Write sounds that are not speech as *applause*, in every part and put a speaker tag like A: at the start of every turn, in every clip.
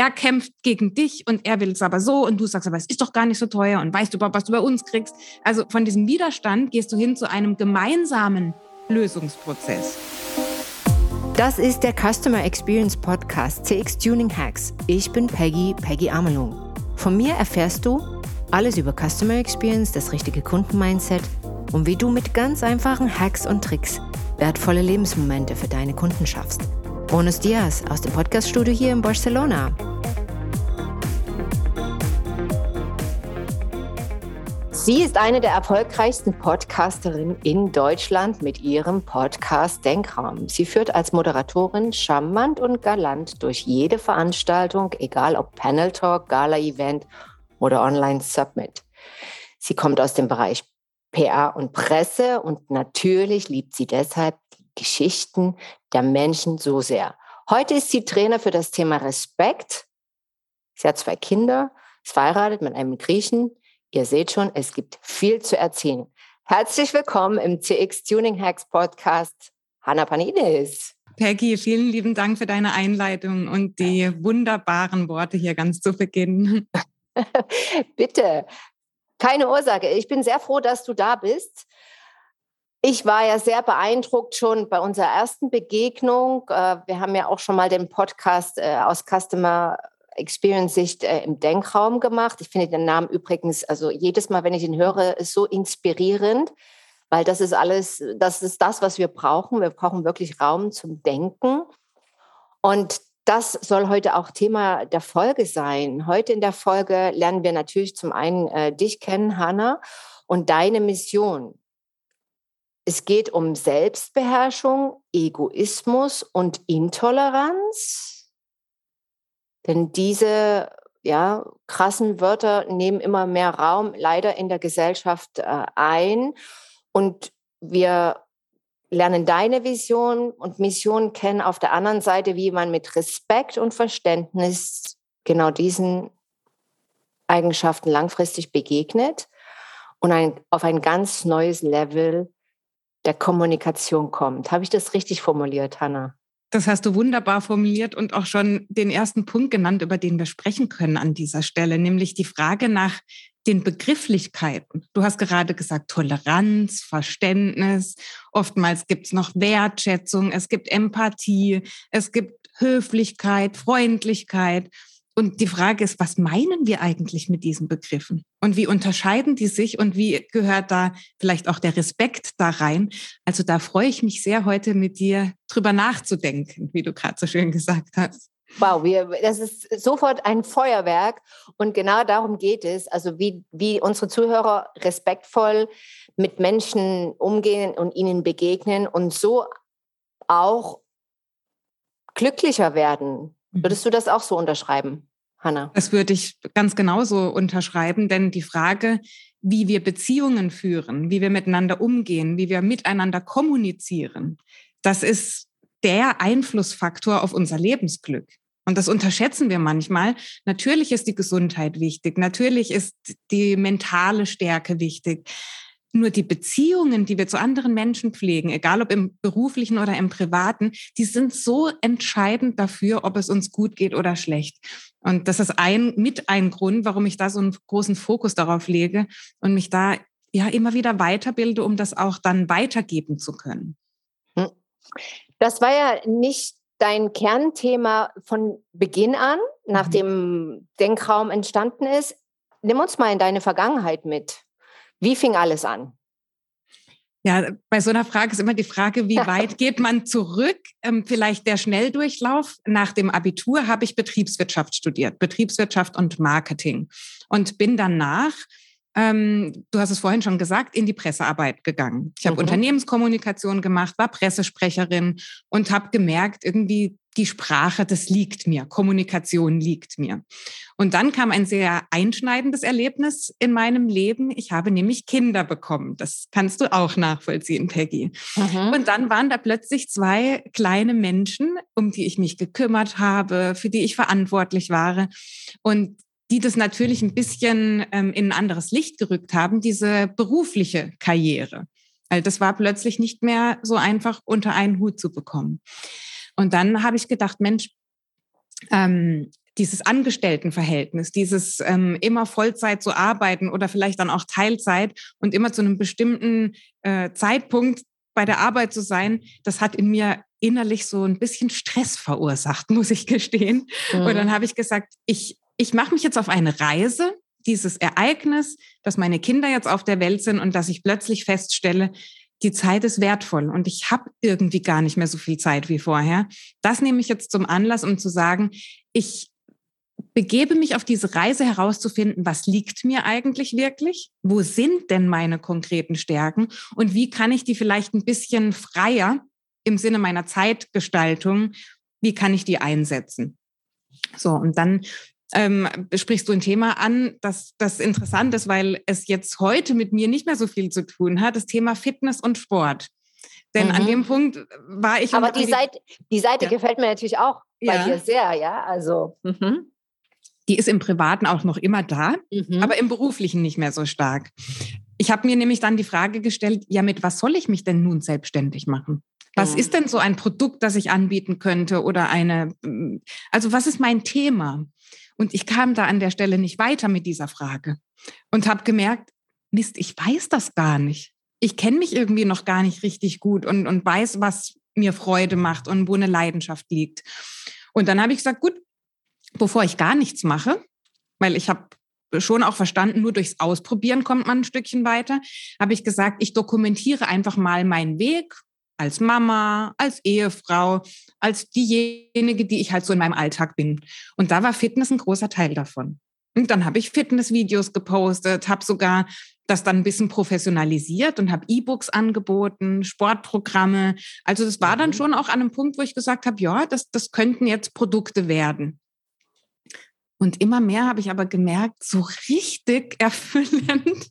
A: er kämpft gegen dich und er will es aber so und du sagst aber, es ist doch gar nicht so teuer und weißt du überhaupt, was du bei uns kriegst. Also von diesem Widerstand gehst du hin zu einem gemeinsamen Lösungsprozess.
B: Das ist der Customer Experience Podcast CX Tuning Hacks. Ich bin Peggy, Peggy Amelung. Von mir erfährst du alles über Customer Experience, das richtige Kundenmindset und wie du mit ganz einfachen Hacks und Tricks wertvolle Lebensmomente für deine Kunden schaffst. Buenos Dias aus dem Podcaststudio hier in Barcelona. Sie ist eine der erfolgreichsten Podcasterinnen in Deutschland mit ihrem Podcast Denkraum. Sie führt als Moderatorin charmant und galant durch jede Veranstaltung, egal ob Panel Talk, Gala-Event oder Online Submit. Sie kommt aus dem Bereich PR und Presse und natürlich liebt sie deshalb Geschichten der Menschen so sehr. Heute ist sie Trainer für das Thema Respekt. Sie hat zwei Kinder, ist verheiratet mit einem Griechen. Ihr seht schon, es gibt viel zu erzählen. Herzlich willkommen im CX Tuning Hacks Podcast, Hanna Panidis.
A: Peggy, vielen lieben Dank für deine Einleitung und die wunderbaren Worte hier ganz zu Beginn. *laughs*
B: Bitte, keine Ursache. Ich bin sehr froh, dass du da bist. Ich war ja sehr beeindruckt schon bei unserer ersten Begegnung. Äh, wir haben ja auch schon mal den Podcast äh, aus Customer Experience Sicht äh, im Denkraum gemacht. Ich finde den Namen übrigens, also jedes Mal, wenn ich ihn höre, ist so inspirierend, weil das ist alles, das ist das, was wir brauchen. Wir brauchen wirklich Raum zum Denken. Und das soll heute auch Thema der Folge sein. Heute in der Folge lernen wir natürlich zum einen äh, dich kennen, Hanna, und deine Mission. Es geht um Selbstbeherrschung, Egoismus und Intoleranz. Denn diese ja, krassen Wörter nehmen immer mehr Raum leider in der Gesellschaft äh, ein. Und wir lernen deine Vision und Mission kennen auf der anderen Seite, wie man mit Respekt und Verständnis genau diesen Eigenschaften langfristig begegnet und ein, auf ein ganz neues Level der Kommunikation kommt. Habe ich das richtig formuliert, Hanna?
A: Das hast du wunderbar formuliert und auch schon den ersten Punkt genannt, über den wir sprechen können an dieser Stelle, nämlich die Frage nach den Begrifflichkeiten. Du hast gerade gesagt, Toleranz, Verständnis. Oftmals gibt es noch Wertschätzung, es gibt Empathie, es gibt Höflichkeit, Freundlichkeit. Und die Frage ist, was meinen wir eigentlich mit diesen Begriffen? Und wie unterscheiden die sich und wie gehört da vielleicht auch der Respekt da rein? Also da freue ich mich sehr, heute mit dir drüber nachzudenken, wie du gerade so schön gesagt hast.
B: Wow, wir, das ist sofort ein Feuerwerk und genau darum geht es, also wie, wie unsere Zuhörer respektvoll mit Menschen umgehen und ihnen begegnen und so auch glücklicher werden. Mhm. Würdest du das auch so unterschreiben, Hanna?
A: Das würde ich ganz genauso unterschreiben, denn die Frage, wie wir Beziehungen führen, wie wir miteinander umgehen, wie wir miteinander kommunizieren, das ist der Einflussfaktor auf unser Lebensglück. Und das unterschätzen wir manchmal. Natürlich ist die Gesundheit wichtig. Natürlich ist die mentale Stärke wichtig. Nur die Beziehungen, die wir zu anderen Menschen pflegen, egal ob im beruflichen oder im privaten, die sind so entscheidend dafür, ob es uns gut geht oder schlecht. Und das ist ein, mit ein Grund, warum ich da so einen großen Fokus darauf lege und mich da ja immer wieder weiterbilde, um das auch dann weitergeben zu können. Hm.
B: Das war ja nicht dein Kernthema von Beginn an, nachdem mhm. Denkraum entstanden ist. Nimm uns mal in deine Vergangenheit mit. Wie fing alles an?
A: Ja, bei so einer Frage ist immer die Frage, wie *laughs* weit geht man zurück? Ähm, vielleicht der Schnelldurchlauf. Nach dem Abitur habe ich Betriebswirtschaft studiert, Betriebswirtschaft und Marketing und bin danach ähm, du hast es vorhin schon gesagt, in die Pressearbeit gegangen. Ich habe mhm. Unternehmenskommunikation gemacht, war Pressesprecherin und habe gemerkt, irgendwie die Sprache, das liegt mir, Kommunikation liegt mir. Und dann kam ein sehr einschneidendes Erlebnis in meinem Leben. Ich habe nämlich Kinder bekommen. Das kannst du auch nachvollziehen, Peggy. Mhm. Und dann waren da plötzlich zwei kleine Menschen, um die ich mich gekümmert habe, für die ich verantwortlich war. Und die das natürlich ein bisschen ähm, in ein anderes Licht gerückt haben, diese berufliche Karriere. Weil das war plötzlich nicht mehr so einfach unter einen Hut zu bekommen. Und dann habe ich gedacht, Mensch, ähm, dieses Angestelltenverhältnis, dieses ähm, immer Vollzeit zu arbeiten oder vielleicht dann auch Teilzeit und immer zu einem bestimmten äh, Zeitpunkt bei der Arbeit zu sein, das hat in mir innerlich so ein bisschen Stress verursacht, *laughs* muss ich gestehen. Mhm. Und dann habe ich gesagt, ich, ich mache mich jetzt auf eine Reise, dieses Ereignis, dass meine Kinder jetzt auf der Welt sind und dass ich plötzlich feststelle, die Zeit ist wertvoll und ich habe irgendwie gar nicht mehr so viel Zeit wie vorher. Das nehme ich jetzt zum Anlass, um zu sagen, ich begebe mich auf diese Reise herauszufinden, was liegt mir eigentlich wirklich? Wo sind denn meine konkreten Stärken? Und wie kann ich die vielleicht ein bisschen freier im Sinne meiner Zeitgestaltung, wie kann ich die einsetzen? So, und dann ähm, sprichst du ein Thema an, das, das interessant ist, weil es jetzt heute mit mir nicht mehr so viel zu tun hat, das Thema Fitness und Sport. Denn mhm. an dem Punkt war ich.
B: Aber die Seite, die Seite ja. gefällt mir natürlich auch bei ja. dir sehr, ja. Also. Mhm.
A: Die ist im Privaten auch noch immer da, mhm. aber im Beruflichen nicht mehr so stark. Ich habe mir nämlich dann die Frage gestellt, ja, mit was soll ich mich denn nun selbstständig machen? Was ist denn so ein Produkt, das ich anbieten könnte oder eine, also was ist mein Thema? Und ich kam da an der Stelle nicht weiter mit dieser Frage und habe gemerkt, Mist, ich weiß das gar nicht. Ich kenne mich irgendwie noch gar nicht richtig gut und, und weiß, was mir Freude macht und wo eine Leidenschaft liegt. Und dann habe ich gesagt, gut, bevor ich gar nichts mache, weil ich habe schon auch verstanden, nur durchs Ausprobieren kommt man ein Stückchen weiter, habe ich gesagt, ich dokumentiere einfach mal meinen Weg als Mama, als Ehefrau, als diejenige, die ich halt so in meinem Alltag bin. Und da war Fitness ein großer Teil davon. Und dann habe ich Fitnessvideos gepostet, habe sogar das dann ein bisschen professionalisiert und habe E-Books angeboten, Sportprogramme. Also das war dann mhm. schon auch an einem Punkt, wo ich gesagt habe, ja, das, das könnten jetzt Produkte werden. Und immer mehr habe ich aber gemerkt, so richtig *laughs* erfüllend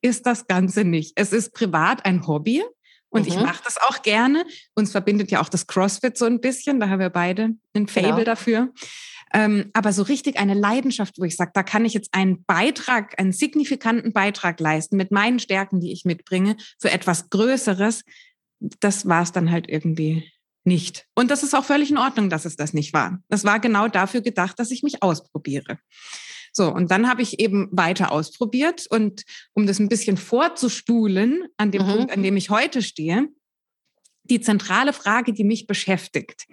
A: ist das Ganze nicht. Es ist privat ein Hobby und mhm. ich mache das auch gerne. Uns verbindet ja auch das CrossFit so ein bisschen. Da haben wir beide ein Fable genau. dafür. Ähm, aber so richtig eine Leidenschaft, wo ich sage, da kann ich jetzt einen Beitrag, einen signifikanten Beitrag leisten mit meinen Stärken, die ich mitbringe, für etwas Größeres. Das war es dann halt irgendwie nicht. Und das ist auch völlig in Ordnung, dass es das nicht war. Das war genau dafür gedacht, dass ich mich ausprobiere. So, und dann habe ich eben weiter ausprobiert und um das ein bisschen vorzustuhlen an dem mhm. Punkt, an dem ich heute stehe, die zentrale Frage, die mich beschäftigt,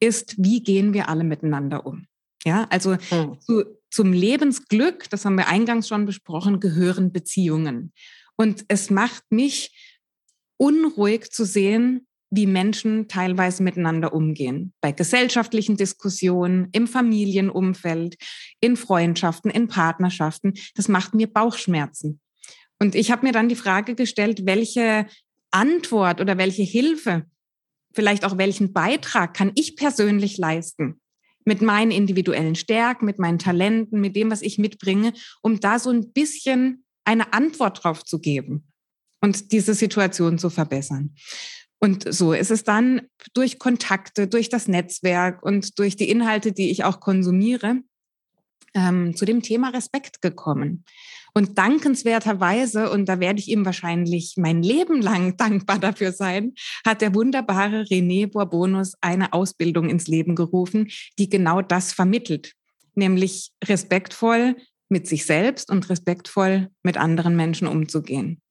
A: ist, wie gehen wir alle miteinander um? Ja, also mhm. zu, zum Lebensglück, das haben wir eingangs schon besprochen, gehören Beziehungen. Und es macht mich unruhig zu sehen, wie Menschen teilweise miteinander umgehen. Bei gesellschaftlichen Diskussionen, im Familienumfeld, in Freundschaften, in Partnerschaften. Das macht mir Bauchschmerzen. Und ich habe mir dann die Frage gestellt, welche Antwort oder welche Hilfe, vielleicht auch welchen Beitrag kann ich persönlich leisten mit meinen individuellen Stärken, mit meinen Talenten, mit dem, was ich mitbringe, um da so ein bisschen eine Antwort drauf zu geben und diese Situation zu verbessern. Und so ist es dann durch Kontakte, durch das Netzwerk und durch die Inhalte, die ich auch konsumiere, ähm, zu dem Thema Respekt gekommen. Und dankenswerterweise, und da werde ich ihm wahrscheinlich mein Leben lang *laughs* dankbar dafür sein, hat der wunderbare René Bourbonus eine Ausbildung ins Leben gerufen, die genau das vermittelt, nämlich respektvoll mit sich selbst und respektvoll mit anderen Menschen umzugehen.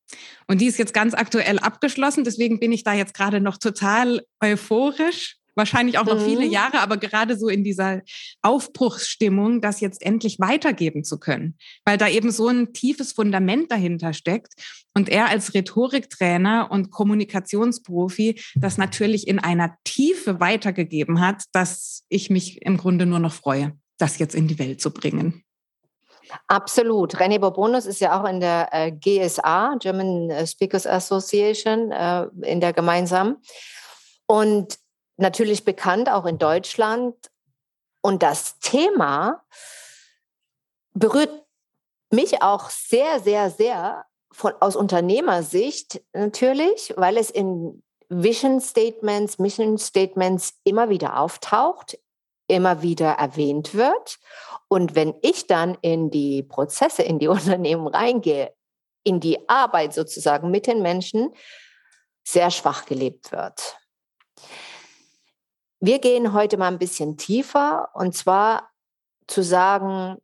A: Und die ist jetzt ganz aktuell abgeschlossen. Deswegen bin ich da jetzt gerade noch total euphorisch. Wahrscheinlich auch noch mhm. viele Jahre, aber gerade so in dieser Aufbruchsstimmung, das jetzt endlich weitergeben zu können. Weil da eben so ein tiefes Fundament dahinter steckt. Und er als Rhetoriktrainer und Kommunikationsprofi das natürlich in einer Tiefe weitergegeben hat, dass ich mich im Grunde nur noch freue, das jetzt in die Welt zu bringen.
B: Absolut. René Bourbonus ist ja auch in der äh, GSA, German äh, Speakers Association, äh, in der gemeinsamen. Und natürlich bekannt auch in Deutschland. Und das Thema berührt mich auch sehr, sehr, sehr von, aus Unternehmersicht natürlich, weil es in Vision Statements, Mission Statements immer wieder auftaucht, immer wieder erwähnt wird. Und wenn ich dann in die Prozesse, in die *laughs* Unternehmen reingehe, in die Arbeit sozusagen mit den Menschen, sehr schwach gelebt wird. Wir gehen heute mal ein bisschen tiefer und zwar zu sagen,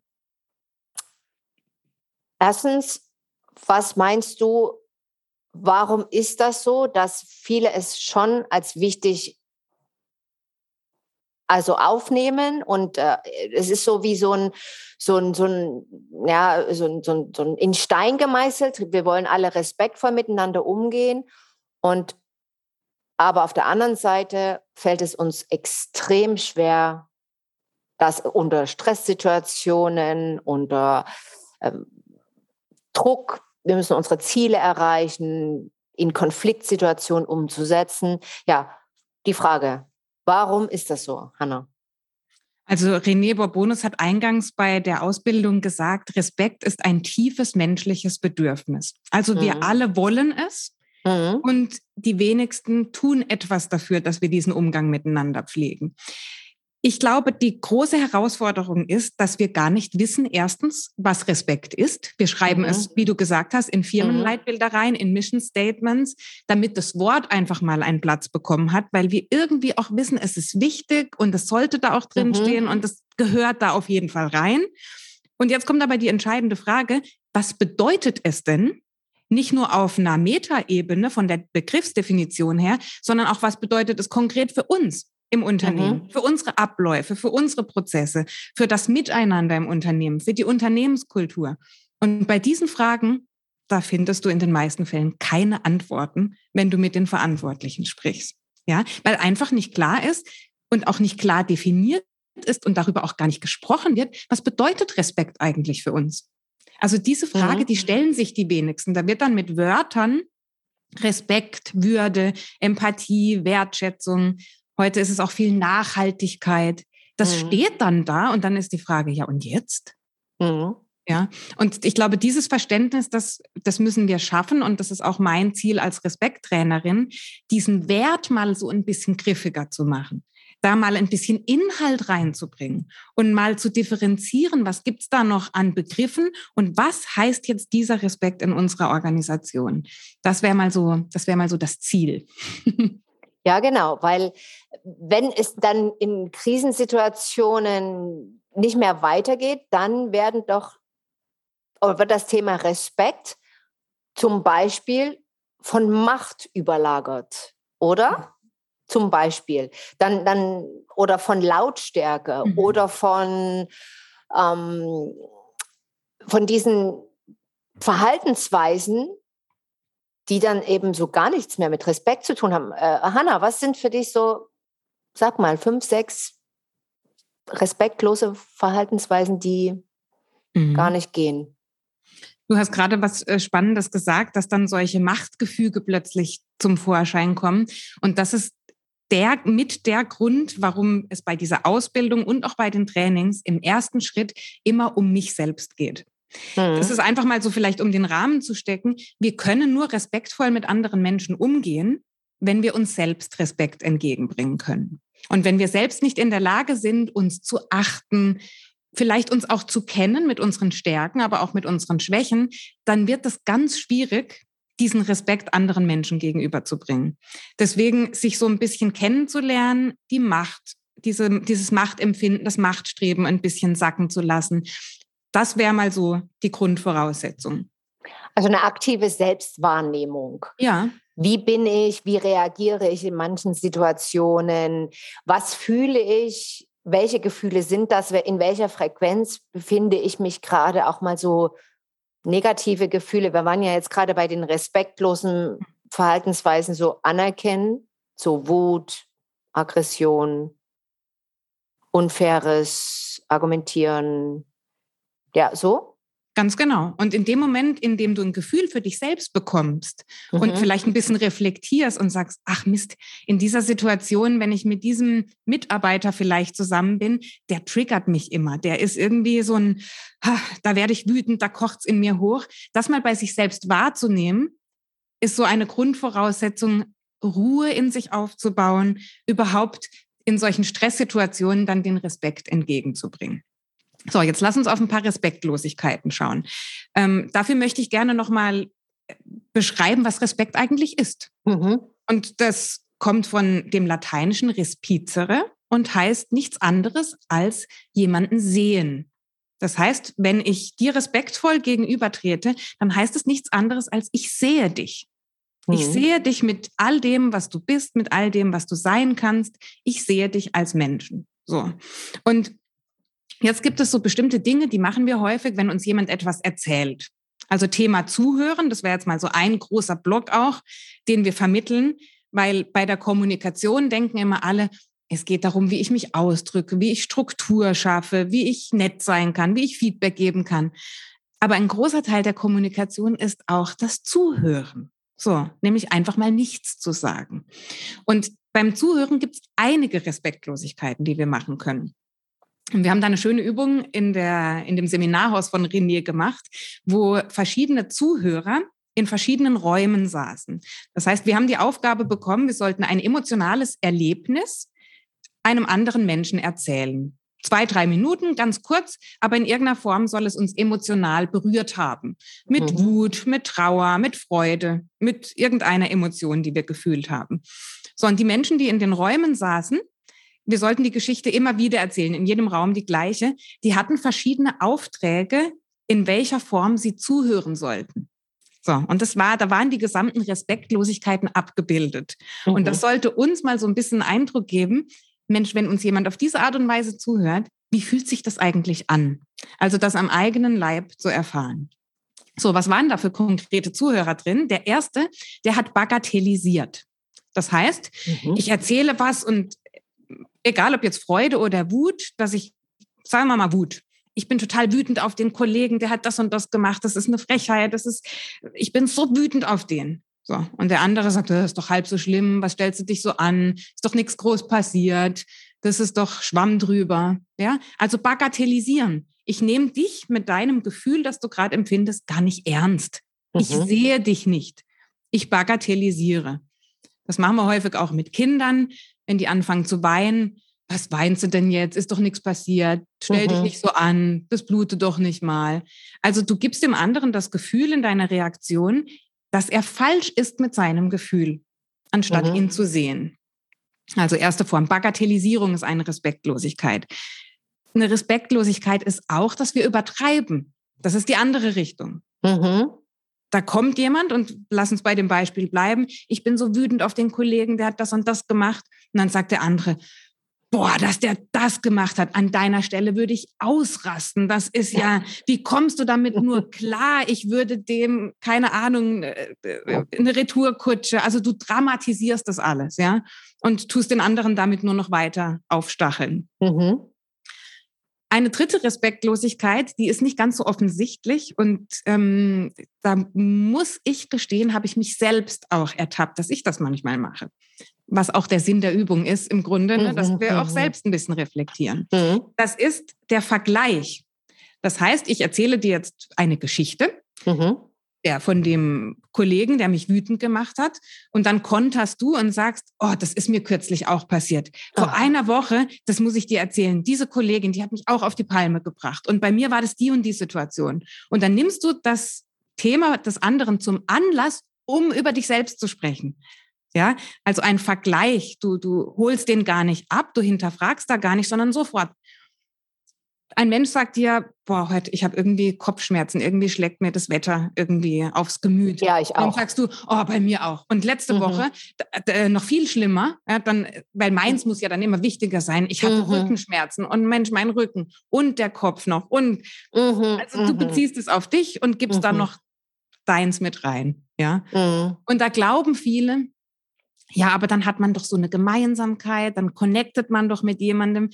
B: erstens, was meinst du, warum ist das so, dass viele es schon als wichtig also aufnehmen und äh, es ist so wie so ein so ein so ein ja so ein, so ein, so ein in Stein gemeißelt. Wir wollen alle respektvoll miteinander umgehen und aber auf der anderen Seite fällt es uns extrem schwer, das unter Stresssituationen, unter ähm, Druck, wir müssen unsere Ziele erreichen, in Konfliktsituationen umzusetzen. Ja, die Frage, warum ist das so, Hanna?
A: Also René Borbonus hat eingangs bei der Ausbildung gesagt, Respekt ist ein tiefes menschliches Bedürfnis. Also wir mhm. alle wollen es mhm. und die wenigsten tun etwas dafür, dass wir diesen Umgang miteinander pflegen. Ich glaube, die große Herausforderung ist, dass wir gar nicht wissen, erstens, was Respekt ist. Wir schreiben mhm. es, wie du gesagt hast, in Firmenleitbilder rein, in Mission Statements, damit das Wort einfach mal einen Platz bekommen hat, weil wir irgendwie auch wissen, es ist wichtig und es sollte da auch drin mhm. stehen und es gehört da auf jeden Fall rein. Und jetzt kommt aber die entscheidende Frage, was bedeutet es denn, nicht nur auf einer Metaebene von der Begriffsdefinition her, sondern auch was bedeutet es konkret für uns? Im Unternehmen, mhm. für unsere Abläufe, für unsere Prozesse, für das Miteinander im Unternehmen, für die Unternehmenskultur. Und bei diesen Fragen, da findest du in den meisten Fällen keine Antworten, wenn du mit den Verantwortlichen sprichst. Ja, weil einfach nicht klar ist und auch nicht klar definiert ist und darüber auch gar nicht gesprochen wird, was bedeutet Respekt eigentlich für uns? Also diese Frage, mhm. die stellen sich die wenigsten. Da wird dann mit Wörtern Respekt, Würde, Empathie, Wertschätzung Heute ist es auch viel Nachhaltigkeit. Das mhm. steht dann da und dann ist die Frage, ja, und jetzt? Mhm. Ja, und ich glaube, dieses Verständnis, das, das müssen wir schaffen und das ist auch mein Ziel als Respekttrainerin, diesen Wert mal so ein bisschen griffiger zu machen, da mal ein bisschen Inhalt reinzubringen und mal zu differenzieren, was gibt's da noch an Begriffen und was heißt jetzt dieser Respekt in unserer Organisation. Das wäre mal so, das wäre mal so das Ziel. *laughs*
B: Ja, genau, weil wenn es dann in Krisensituationen nicht mehr weitergeht, dann werden doch oder wird das Thema Respekt zum Beispiel von Macht überlagert, oder? Zum Beispiel. Dann, dann, oder von Lautstärke mhm. oder von, ähm, von diesen Verhaltensweisen, die dann eben so gar nichts mehr mit Respekt zu tun haben. Äh, Hanna, was sind für dich so, sag mal, fünf, sechs respektlose Verhaltensweisen, die mhm. gar nicht gehen?
A: Du hast gerade was äh, Spannendes gesagt, dass dann solche Machtgefüge plötzlich zum Vorschein kommen. Und das ist der, mit der Grund, warum es bei dieser Ausbildung und auch bei den Trainings im ersten Schritt immer um mich selbst geht. Mhm. Das ist einfach mal so vielleicht, um den Rahmen zu stecken. Wir können nur respektvoll mit anderen Menschen umgehen, wenn wir uns selbst Respekt entgegenbringen können. Und wenn wir selbst nicht in der Lage sind, uns zu achten, vielleicht uns auch zu kennen mit unseren Stärken, aber auch mit unseren Schwächen, dann wird es ganz schwierig, diesen Respekt anderen Menschen gegenüberzubringen. Deswegen sich so ein bisschen kennenzulernen, die Macht, diese, dieses Machtempfinden, das Machtstreben ein bisschen sacken zu lassen, das wäre mal so die Grundvoraussetzung.
B: Also eine aktive Selbstwahrnehmung.
A: Ja.
B: Wie bin ich? Wie reagiere ich in manchen Situationen? Was fühle ich? Welche Gefühle sind das? In welcher Frequenz befinde ich mich gerade? Auch mal so negative Gefühle. Wir waren ja jetzt gerade bei den respektlosen Verhaltensweisen so anerkennen, so Wut, Aggression, unfaires Argumentieren, ja, so?
A: Ganz genau. Und in dem Moment, in dem du ein Gefühl für dich selbst bekommst mhm. und vielleicht ein bisschen reflektierst und sagst, ach Mist, in dieser Situation, wenn ich mit diesem Mitarbeiter vielleicht zusammen bin, der triggert mich immer. Der ist irgendwie so ein, da werde ich wütend, da kocht's in mir hoch. Das mal bei sich selbst wahrzunehmen, ist so eine Grundvoraussetzung, Ruhe in sich aufzubauen, überhaupt in solchen Stresssituationen dann den Respekt entgegenzubringen. So, jetzt lass uns auf ein paar Respektlosigkeiten schauen. Ähm, dafür möchte ich gerne nochmal äh, beschreiben, was Respekt eigentlich ist. Mhm. Und das kommt von dem lateinischen respicere und heißt nichts anderes als jemanden sehen. Das heißt, wenn ich dir respektvoll gegenübertrete, dann heißt es nichts anderes als ich sehe dich. Ich mhm. sehe dich mit all dem, was du bist, mit all dem, was du sein kannst. Ich sehe dich als Menschen. So. Und jetzt gibt es so bestimmte Dinge, die machen wir häufig, wenn uns jemand etwas erzählt. Also Thema Zuhören, das wäre jetzt mal so ein großer Block auch, den wir vermitteln, weil bei der Kommunikation denken immer alle, es geht darum, wie ich mich ausdrücke, wie ich Struktur schaffe, wie ich nett sein kann, wie ich Feedback geben kann. Aber ein großer Teil der Kommunikation ist auch das Zuhören. So, nämlich einfach mal nichts zu sagen. Und beim Zuhören gibt es einige Respektlosigkeiten, die wir machen können. Und wir haben da eine schöne Übung in, der, in dem Seminarhaus von Renier gemacht, wo verschiedene Zuhörer in verschiedenen Räumen saßen. Das heißt, wir haben die Aufgabe bekommen, wir sollten ein emotionales Erlebnis einem anderen Menschen erzählen. Zwei, drei Minuten, ganz kurz, aber in irgendeiner Form soll es uns emotional berührt haben. Mit mhm. Wut, mit Trauer, mit Freude, mit irgendeiner Emotion, die wir gefühlt haben. So, und die Menschen, die in den Räumen saßen, wir sollten die Geschichte immer wieder erzählen, in jedem Raum die gleiche. Die hatten verschiedene Aufträge, in welcher Form sie zuhören sollten. So, und das war, da waren die gesamten Respektlosigkeiten abgebildet. Mhm. Und das sollte uns mal so ein bisschen Eindruck geben, Mensch, wenn uns jemand auf diese Art und Weise zuhört, wie fühlt sich das eigentlich an? Also das am eigenen Leib zu erfahren. So, was waren da für konkrete Zuhörer drin? Der erste, der hat bagatellisiert. Das heißt, mhm. ich erzähle was und egal ob jetzt Freude oder Wut, dass ich, sagen wir mal Wut, ich bin total wütend auf den Kollegen, der hat das und das gemacht, das ist eine Frechheit, das ist, ich bin so wütend auf den. So. Und der andere sagt, das ist doch halb so schlimm, was stellst du dich so an? Ist doch nichts groß passiert, das ist doch Schwamm drüber. Ja, also bagatellisieren. Ich nehme dich mit deinem Gefühl, das du gerade empfindest, gar nicht ernst. Mhm. Ich sehe dich nicht. Ich bagatellisiere. Das machen wir häufig auch mit Kindern wenn die anfangen zu weinen, was weinst du denn jetzt? Ist doch nichts passiert. Stell mhm. dich nicht so an. Das blutet doch nicht mal. Also du gibst dem anderen das Gefühl in deiner Reaktion, dass er falsch ist mit seinem Gefühl, anstatt mhm. ihn zu sehen. Also erste Form. Bagatellisierung ist eine Respektlosigkeit. Eine Respektlosigkeit ist auch, dass wir übertreiben. Das ist die andere Richtung. Mhm da kommt jemand und lass uns bei dem Beispiel bleiben. Ich bin so wütend auf den Kollegen, der hat das und das gemacht. Und dann sagt der andere, boah, dass der das gemacht hat, an deiner Stelle würde ich ausrasten. Das ist ja, wie kommst du damit nur klar? Ich würde dem, keine Ahnung, äh, äh, eine Retourkutsche. Also du dramatisierst das alles, ja, und tust den anderen damit nur noch weiter aufstacheln. Mhm. Eine dritte Respektlosigkeit, die ist nicht ganz so offensichtlich und ähm, da muss ich gestehen, habe ich mich selbst auch ertappt, dass ich das manchmal mache. Was auch der Sinn der Übung ist im Grunde, ne, dass mhm, wir auch mhm. selbst ein bisschen reflektieren. Mhm. Das ist der Vergleich. Das heißt, ich erzähle dir jetzt eine Geschichte. Mhm der von dem Kollegen, der mich wütend gemacht hat. Und dann konterst du und sagst, oh, das ist mir kürzlich auch passiert. Vor oh. einer Woche, das muss ich dir erzählen, diese Kollegin, die hat mich auch auf die Palme gebracht. Und bei mir war das die und die Situation. Und dann nimmst du das Thema des anderen zum Anlass, um über dich selbst zu sprechen. Ja, also ein Vergleich. Du, du holst den gar nicht ab, du hinterfragst da gar nicht, sondern sofort ein Mensch sagt dir, boah, heute, ich habe irgendwie Kopfschmerzen, irgendwie schlägt mir das Wetter irgendwie aufs Gemüt.
B: Ja, ich auch.
A: Dann sagst du, oh, bei mir auch. Und letzte mhm. Woche noch viel schlimmer, ja, dann, weil meins mhm. muss ja dann immer wichtiger sein. Ich hatte mhm. Rückenschmerzen und Mensch, mein Rücken und der Kopf noch und mhm, also du mhm. beziehst es auf dich und gibst dann noch deins mit rein, ja. Und da glauben viele, ja, aber dann hat man doch so eine Gemeinsamkeit, dann connectet man doch mit jemandem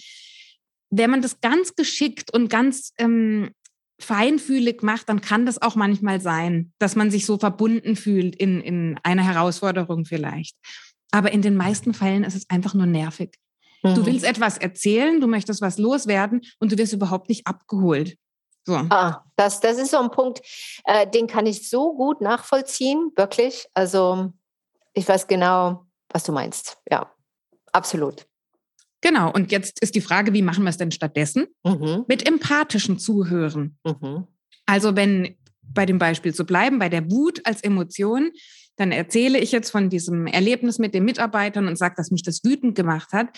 A: wenn man das ganz geschickt und ganz ähm, feinfühlig macht, dann kann das auch manchmal sein, dass man sich so verbunden fühlt in, in einer Herausforderung vielleicht. Aber in den meisten Fällen ist es einfach nur nervig. Mhm. Du willst etwas erzählen, du möchtest was loswerden und du wirst überhaupt nicht abgeholt.
B: So. Ah, das, das ist so ein Punkt, äh, den kann ich so gut nachvollziehen, wirklich. Also ich weiß genau, was du meinst. Ja, absolut.
A: Genau, und jetzt ist die Frage, wie machen wir es denn stattdessen? Mhm. Mit empathischem Zuhören. Mhm. Also wenn bei dem Beispiel zu bleiben, bei der Wut als Emotion, dann erzähle ich jetzt von diesem Erlebnis mit den Mitarbeitern und sage, dass mich das wütend gemacht hat.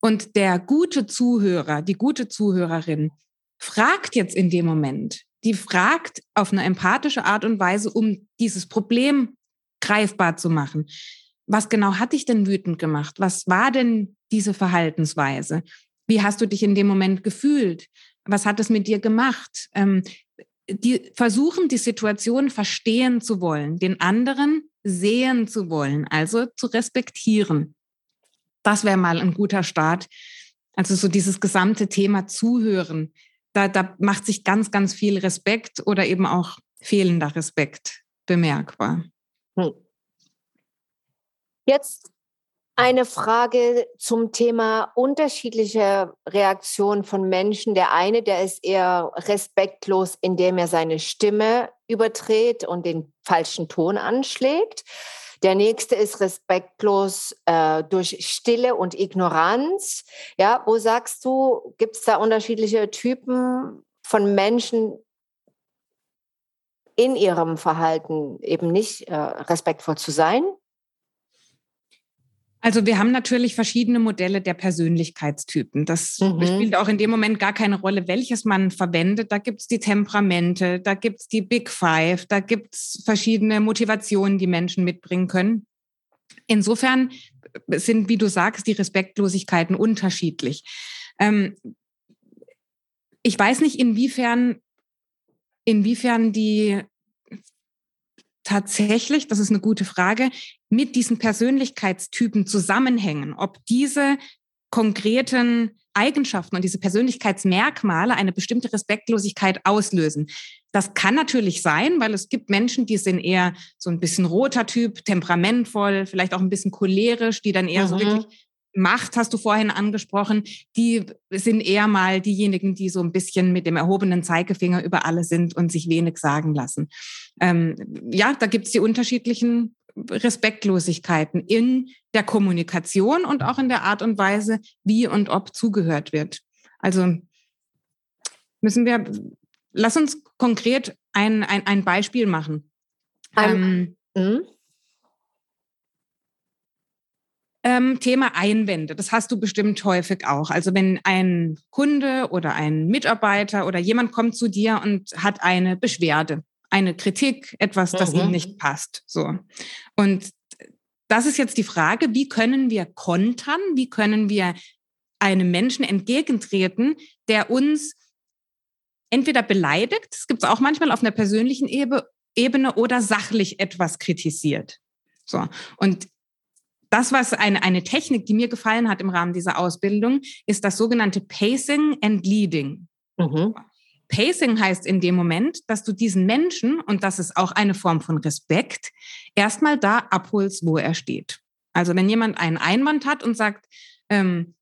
A: Und der gute Zuhörer, die gute Zuhörerin fragt jetzt in dem Moment, die fragt auf eine empathische Art und Weise, um dieses Problem greifbar zu machen. Was genau hat dich denn wütend gemacht? Was war denn diese Verhaltensweise? Wie hast du dich in dem Moment gefühlt? Was hat es mit dir gemacht? Ähm, die versuchen, die Situation verstehen zu wollen, den anderen sehen zu wollen, also zu respektieren. Das wäre mal ein guter Start. Also so dieses gesamte Thema Zuhören. Da, da macht sich ganz, ganz viel Respekt oder eben auch fehlender Respekt bemerkbar. Hm.
B: Jetzt eine Frage zum Thema unterschiedliche Reaktionen von Menschen. Der eine, der ist eher respektlos, indem er seine Stimme überdreht und den falschen Ton anschlägt. Der nächste ist respektlos äh, durch Stille und Ignoranz. Ja, wo sagst du, gibt es da unterschiedliche Typen von Menschen in ihrem Verhalten eben nicht äh, respektvoll zu sein?
A: Also wir haben natürlich verschiedene Modelle der Persönlichkeitstypen. Das mhm. spielt auch in dem Moment gar keine Rolle, welches man verwendet. Da gibt es die Temperamente, da gibt es die Big Five, da gibt es verschiedene Motivationen, die Menschen mitbringen können. Insofern sind, wie du sagst, die Respektlosigkeiten unterschiedlich. Ähm, ich weiß nicht, inwiefern, inwiefern die tatsächlich, das ist eine gute Frage, mit diesen Persönlichkeitstypen zusammenhängen, ob diese konkreten Eigenschaften und diese Persönlichkeitsmerkmale eine bestimmte Respektlosigkeit auslösen. Das kann natürlich sein, weil es gibt Menschen, die sind eher so ein bisschen roter Typ, temperamentvoll, vielleicht auch ein bisschen cholerisch, die dann eher mhm. so wirklich Macht hast du vorhin angesprochen, die sind eher mal diejenigen, die so ein bisschen mit dem erhobenen Zeigefinger über alle sind und sich wenig sagen lassen. Ähm, ja, da gibt es die unterschiedlichen Respektlosigkeiten in der Kommunikation und auch in der Art und Weise, wie und ob zugehört wird. Also müssen wir, lass uns konkret ein, ein, ein Beispiel machen. Ähm, mhm. Ähm, Thema Einwände, das hast du bestimmt häufig auch. Also wenn ein Kunde oder ein Mitarbeiter oder jemand kommt zu dir und hat eine Beschwerde, eine Kritik, etwas, das mhm. ihm nicht passt. So. Und das ist jetzt die Frage, wie können wir kontern, wie können wir einem Menschen entgegentreten, der uns entweder beleidigt, das gibt es auch manchmal auf einer persönlichen Ebene, oder sachlich etwas kritisiert. So. Und das, was eine, eine Technik, die mir gefallen hat im Rahmen dieser Ausbildung, ist das sogenannte Pacing and Leading. Mhm. Pacing heißt in dem Moment, dass du diesen Menschen, und das ist auch eine Form von Respekt, erstmal da abholst, wo er steht. Also wenn jemand einen Einwand hat und sagt, ähm,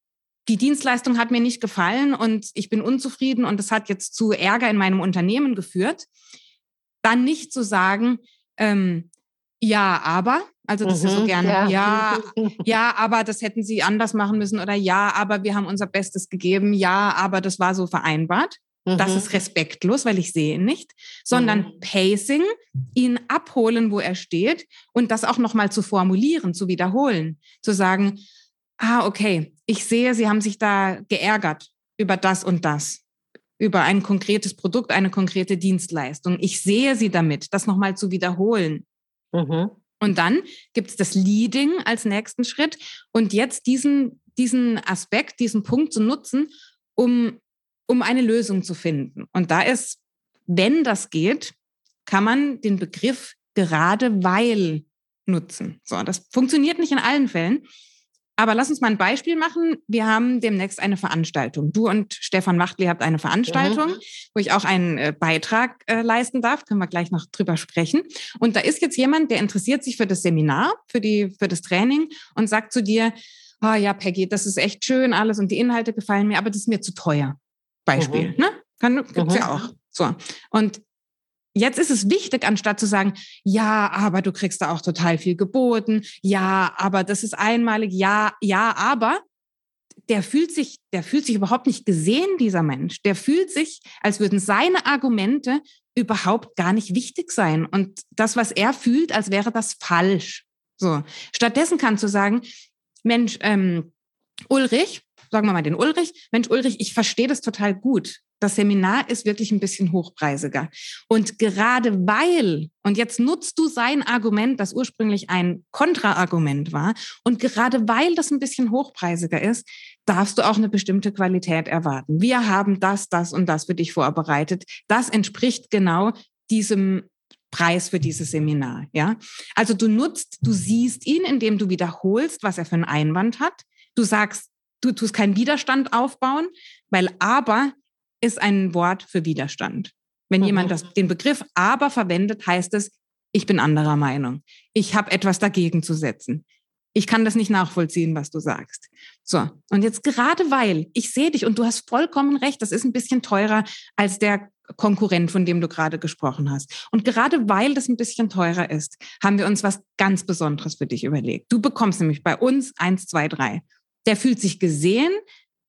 A: die Dienstleistung hat mir nicht gefallen und ich bin unzufrieden und es hat jetzt zu Ärger in meinem Unternehmen geführt, dann nicht zu sagen, ähm, ja, aber, also das mhm, ist so gerne, ja. ja, *laughs* ja, aber das hätten Sie anders machen müssen oder ja, aber wir haben unser Bestes gegeben, ja, aber das war so vereinbart. Mhm. Das ist respektlos, weil ich sehe ihn nicht, sondern mhm. Pacing, ihn abholen, wo er steht und das auch nochmal zu formulieren, zu wiederholen, zu sagen, ah, okay, ich sehe, Sie haben sich da geärgert über das und das über ein konkretes Produkt, eine konkrete Dienstleistung. Ich sehe sie damit, das nochmal zu wiederholen. Mhm. Und dann gibt es das Leading als nächsten Schritt. Und jetzt diesen, diesen Aspekt, diesen Punkt zu nutzen, um, um eine Lösung zu finden. Und da ist, wenn das geht, kann man den Begriff gerade weil nutzen. So, das funktioniert nicht in allen Fällen. Aber lass uns mal ein Beispiel machen. Wir haben demnächst eine Veranstaltung. Du und Stefan Wachtli habt eine Veranstaltung, mhm. wo ich auch einen äh, Beitrag äh, leisten darf. Können wir gleich noch drüber sprechen. Und da ist jetzt jemand, der interessiert sich für das Seminar, für, die, für das Training und sagt zu dir, oh ja, Peggy, das ist echt schön alles und die Inhalte gefallen mir, aber das ist mir zu teuer. Beispiel, mhm. ne? Kann, gibt's mhm. ja auch. So. Und Jetzt ist es wichtig, anstatt zu sagen, ja, aber du kriegst da auch total viel geboten, ja, aber das ist einmalig, ja, ja, aber der fühlt sich, der fühlt sich überhaupt nicht gesehen, dieser Mensch. Der fühlt sich, als würden seine Argumente überhaupt gar nicht wichtig sein. Und das, was er fühlt, als wäre das falsch. So. Stattdessen kannst du sagen, Mensch, ähm, Ulrich, sagen wir mal den Ulrich, Mensch Ulrich, ich verstehe das total gut. Das Seminar ist wirklich ein bisschen hochpreisiger. Und gerade weil, und jetzt nutzt du sein Argument, das ursprünglich ein Kontraargument war, und gerade weil das ein bisschen hochpreisiger ist, darfst du auch eine bestimmte Qualität erwarten. Wir haben das, das und das für dich vorbereitet. Das entspricht genau diesem Preis für dieses Seminar, ja? Also du nutzt, du siehst ihn, indem du wiederholst, was er für einen Einwand hat. Du sagst, du tust keinen Widerstand aufbauen, weil aber ist ein Wort für Widerstand. Wenn mhm. jemand das, den Begriff aber verwendet, heißt es, ich bin anderer Meinung. Ich habe etwas dagegen zu setzen. Ich kann das nicht nachvollziehen, was du sagst. So, und jetzt gerade weil ich sehe dich und du hast vollkommen recht, das ist ein bisschen teurer als der Konkurrent, von dem du gerade gesprochen hast. Und gerade weil das ein bisschen teurer ist, haben wir uns was ganz Besonderes für dich überlegt. Du bekommst nämlich bei uns eins, zwei, drei. Der fühlt sich gesehen,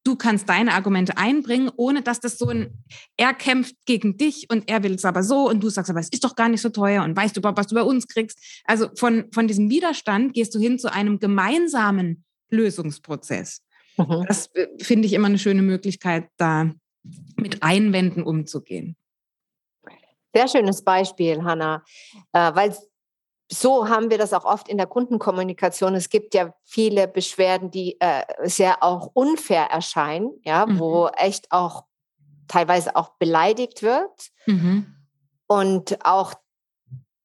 A: du kannst deine Argumente einbringen, ohne dass das so ein, er kämpft gegen dich und er will es aber so und du sagst aber, es ist doch gar nicht so teuer und weißt du überhaupt, was du bei uns kriegst. Also von, von diesem Widerstand gehst du hin zu einem gemeinsamen Lösungsprozess. Mhm. Das äh, finde ich immer eine schöne Möglichkeit, da mit Einwänden umzugehen.
B: Sehr schönes Beispiel, Hanna, äh, weil so haben wir das auch oft in der Kundenkommunikation. Es gibt ja viele Beschwerden, die äh, sehr auch unfair erscheinen, ja, mhm. wo echt auch teilweise auch beleidigt wird mhm. und auch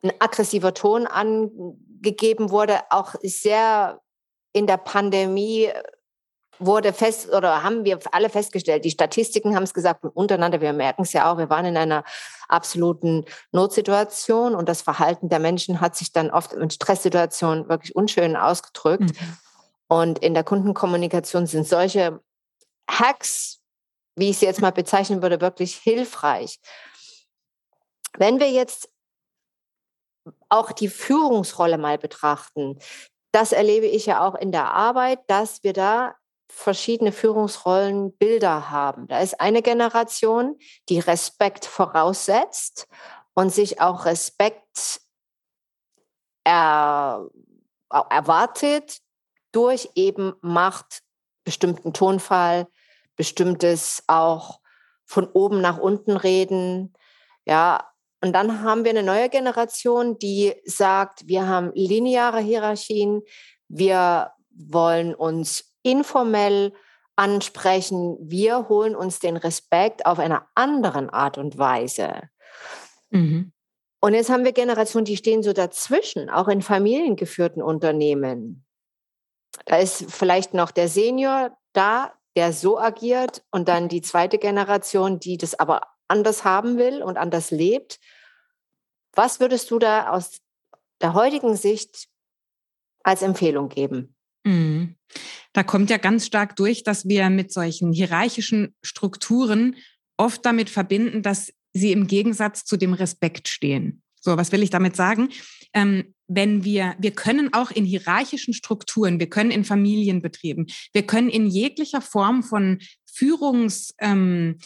B: ein aggressiver Ton angegeben wurde, auch sehr in der Pandemie wurde fest oder haben wir alle festgestellt, die Statistiken haben es gesagt untereinander, wir merken es ja auch, wir waren in einer absoluten Notsituation und das Verhalten der Menschen hat sich dann oft in Stresssituationen wirklich unschön ausgedrückt. Mhm. Und in der Kundenkommunikation sind solche Hacks, wie ich sie jetzt mal bezeichnen würde, wirklich hilfreich. Wenn wir jetzt auch die Führungsrolle mal betrachten, das erlebe ich ja auch in der Arbeit, dass wir da verschiedene Führungsrollenbilder haben. Da ist eine Generation, die Respekt voraussetzt und sich auch Respekt er, erwartet durch eben Macht, bestimmten Tonfall, bestimmtes auch von oben nach unten reden. Ja, und dann haben wir eine neue Generation, die sagt, wir haben lineare Hierarchien, wir wollen uns informell ansprechen. Wir holen uns den Respekt auf einer anderen Art und Weise. Mhm. Und jetzt haben wir Generationen, die stehen so dazwischen, auch in familiengeführten Unternehmen. Da ist vielleicht noch der Senior da, der so agiert und dann die zweite Generation, die das aber anders haben will und anders lebt. Was würdest du da aus der heutigen Sicht als Empfehlung geben?
A: Mhm. Da kommt ja ganz stark durch, dass wir mit solchen hierarchischen Strukturen oft damit verbinden, dass sie im Gegensatz zu dem Respekt stehen. So, was will ich damit sagen? Ähm, wenn wir, wir können auch in hierarchischen Strukturen, wir können in Familienbetrieben, wir können in jeglicher Form von Führungsstrukturen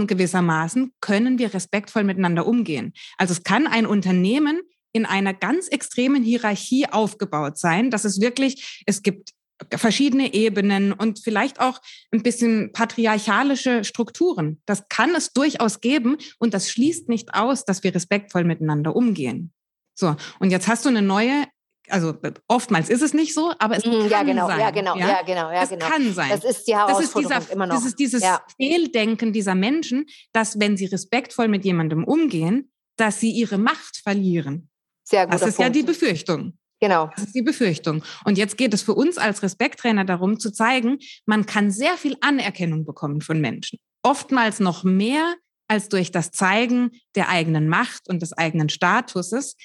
A: ähm, gewissermaßen, können wir respektvoll miteinander umgehen. Also es kann ein Unternehmen in einer ganz extremen Hierarchie aufgebaut sein, dass es wirklich, es gibt verschiedene Ebenen und vielleicht auch ein bisschen patriarchalische Strukturen. Das kann es durchaus geben und das schließt nicht aus, dass wir respektvoll miteinander umgehen. So, und jetzt hast du eine neue also oftmals ist es nicht so, aber es mhm, kann
B: ja, genau,
A: sein.
B: Ja, genau, ja, ja genau, ja,
A: es
B: genau.
A: kann sein.
B: Das ist die Herausforderung
A: das ist dieser,
B: immer noch.
A: Das ist dieses ja. Fehldenken dieser Menschen, dass wenn sie respektvoll mit jemandem umgehen, dass sie ihre Macht verlieren. Sehr gut. Das ist Punkt. ja die Befürchtung.
B: Genau.
A: Das ist die Befürchtung. Und jetzt geht es für uns als Respekttrainer darum zu zeigen, man kann sehr viel Anerkennung bekommen von Menschen. Oftmals noch mehr als durch das Zeigen der eigenen Macht und des eigenen Statuses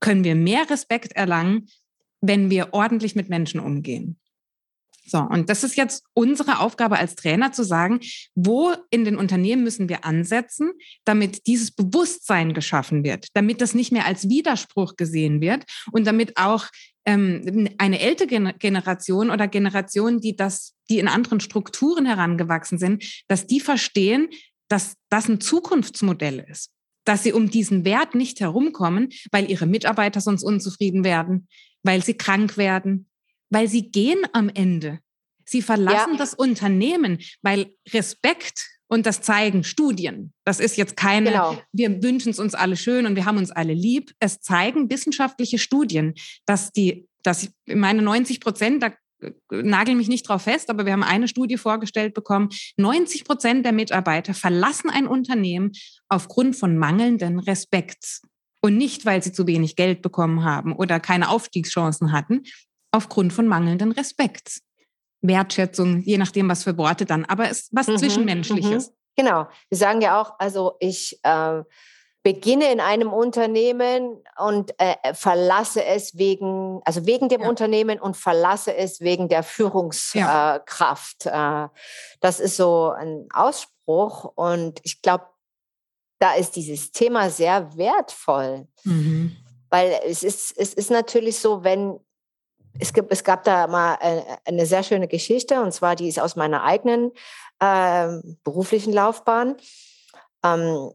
A: können wir mehr Respekt erlangen, wenn wir ordentlich mit Menschen umgehen. So, und das ist jetzt unsere Aufgabe als Trainer zu sagen, wo in den Unternehmen müssen wir ansetzen, damit dieses Bewusstsein geschaffen wird, damit das nicht mehr als Widerspruch gesehen wird und damit auch ähm, eine ältere Generation oder Generation, die das, die in anderen Strukturen herangewachsen sind, dass die verstehen, dass das ein Zukunftsmodell ist dass sie um diesen Wert nicht herumkommen, weil ihre Mitarbeiter sonst unzufrieden werden, weil sie krank werden, weil sie gehen am Ende. Sie verlassen ja. das Unternehmen, weil Respekt und das zeigen Studien. Das ist jetzt keine, genau. wir wünschen es uns alle schön und wir haben uns alle lieb. Es zeigen wissenschaftliche Studien, dass die, dass meine 90 Prozent, da äh, nagel mich nicht drauf fest, aber wir haben eine Studie vorgestellt bekommen, 90 Prozent der Mitarbeiter verlassen ein Unternehmen aufgrund von mangelnden Respekts. Und nicht, weil sie zu wenig Geld bekommen haben oder keine Aufstiegschancen hatten, aufgrund von mangelnden Respekts. Wertschätzung, je nachdem, was für Worte dann, aber es ist was mhm, Zwischenmenschliches. Mhm.
B: Genau. Wir sagen ja auch, also ich äh, beginne in einem Unternehmen und äh, verlasse es wegen, also wegen dem ja. Unternehmen und verlasse es wegen der Führungskraft. Ja. Äh, das ist so ein Ausspruch und ich glaube, da ist dieses Thema sehr wertvoll. Mhm. Weil es ist, es ist natürlich so, wenn es, gibt, es gab da mal äh, eine sehr schöne Geschichte, und zwar die ist aus meiner eigenen äh, beruflichen Laufbahn. Ähm,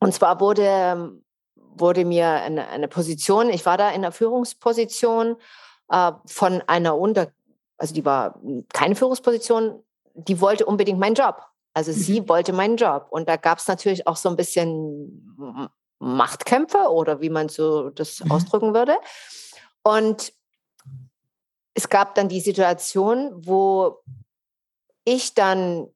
B: und zwar wurde, wurde mir eine, eine, Position, ich war da in einer Führungsposition äh, von einer Unter, also die war keine Führungsposition, die wollte unbedingt meinen Job. Also sie mhm. wollte meinen Job. Und da gab es natürlich auch so ein bisschen Machtkämpfe oder wie man so das mhm. ausdrücken würde. Und es gab dann die Situation, wo ich dann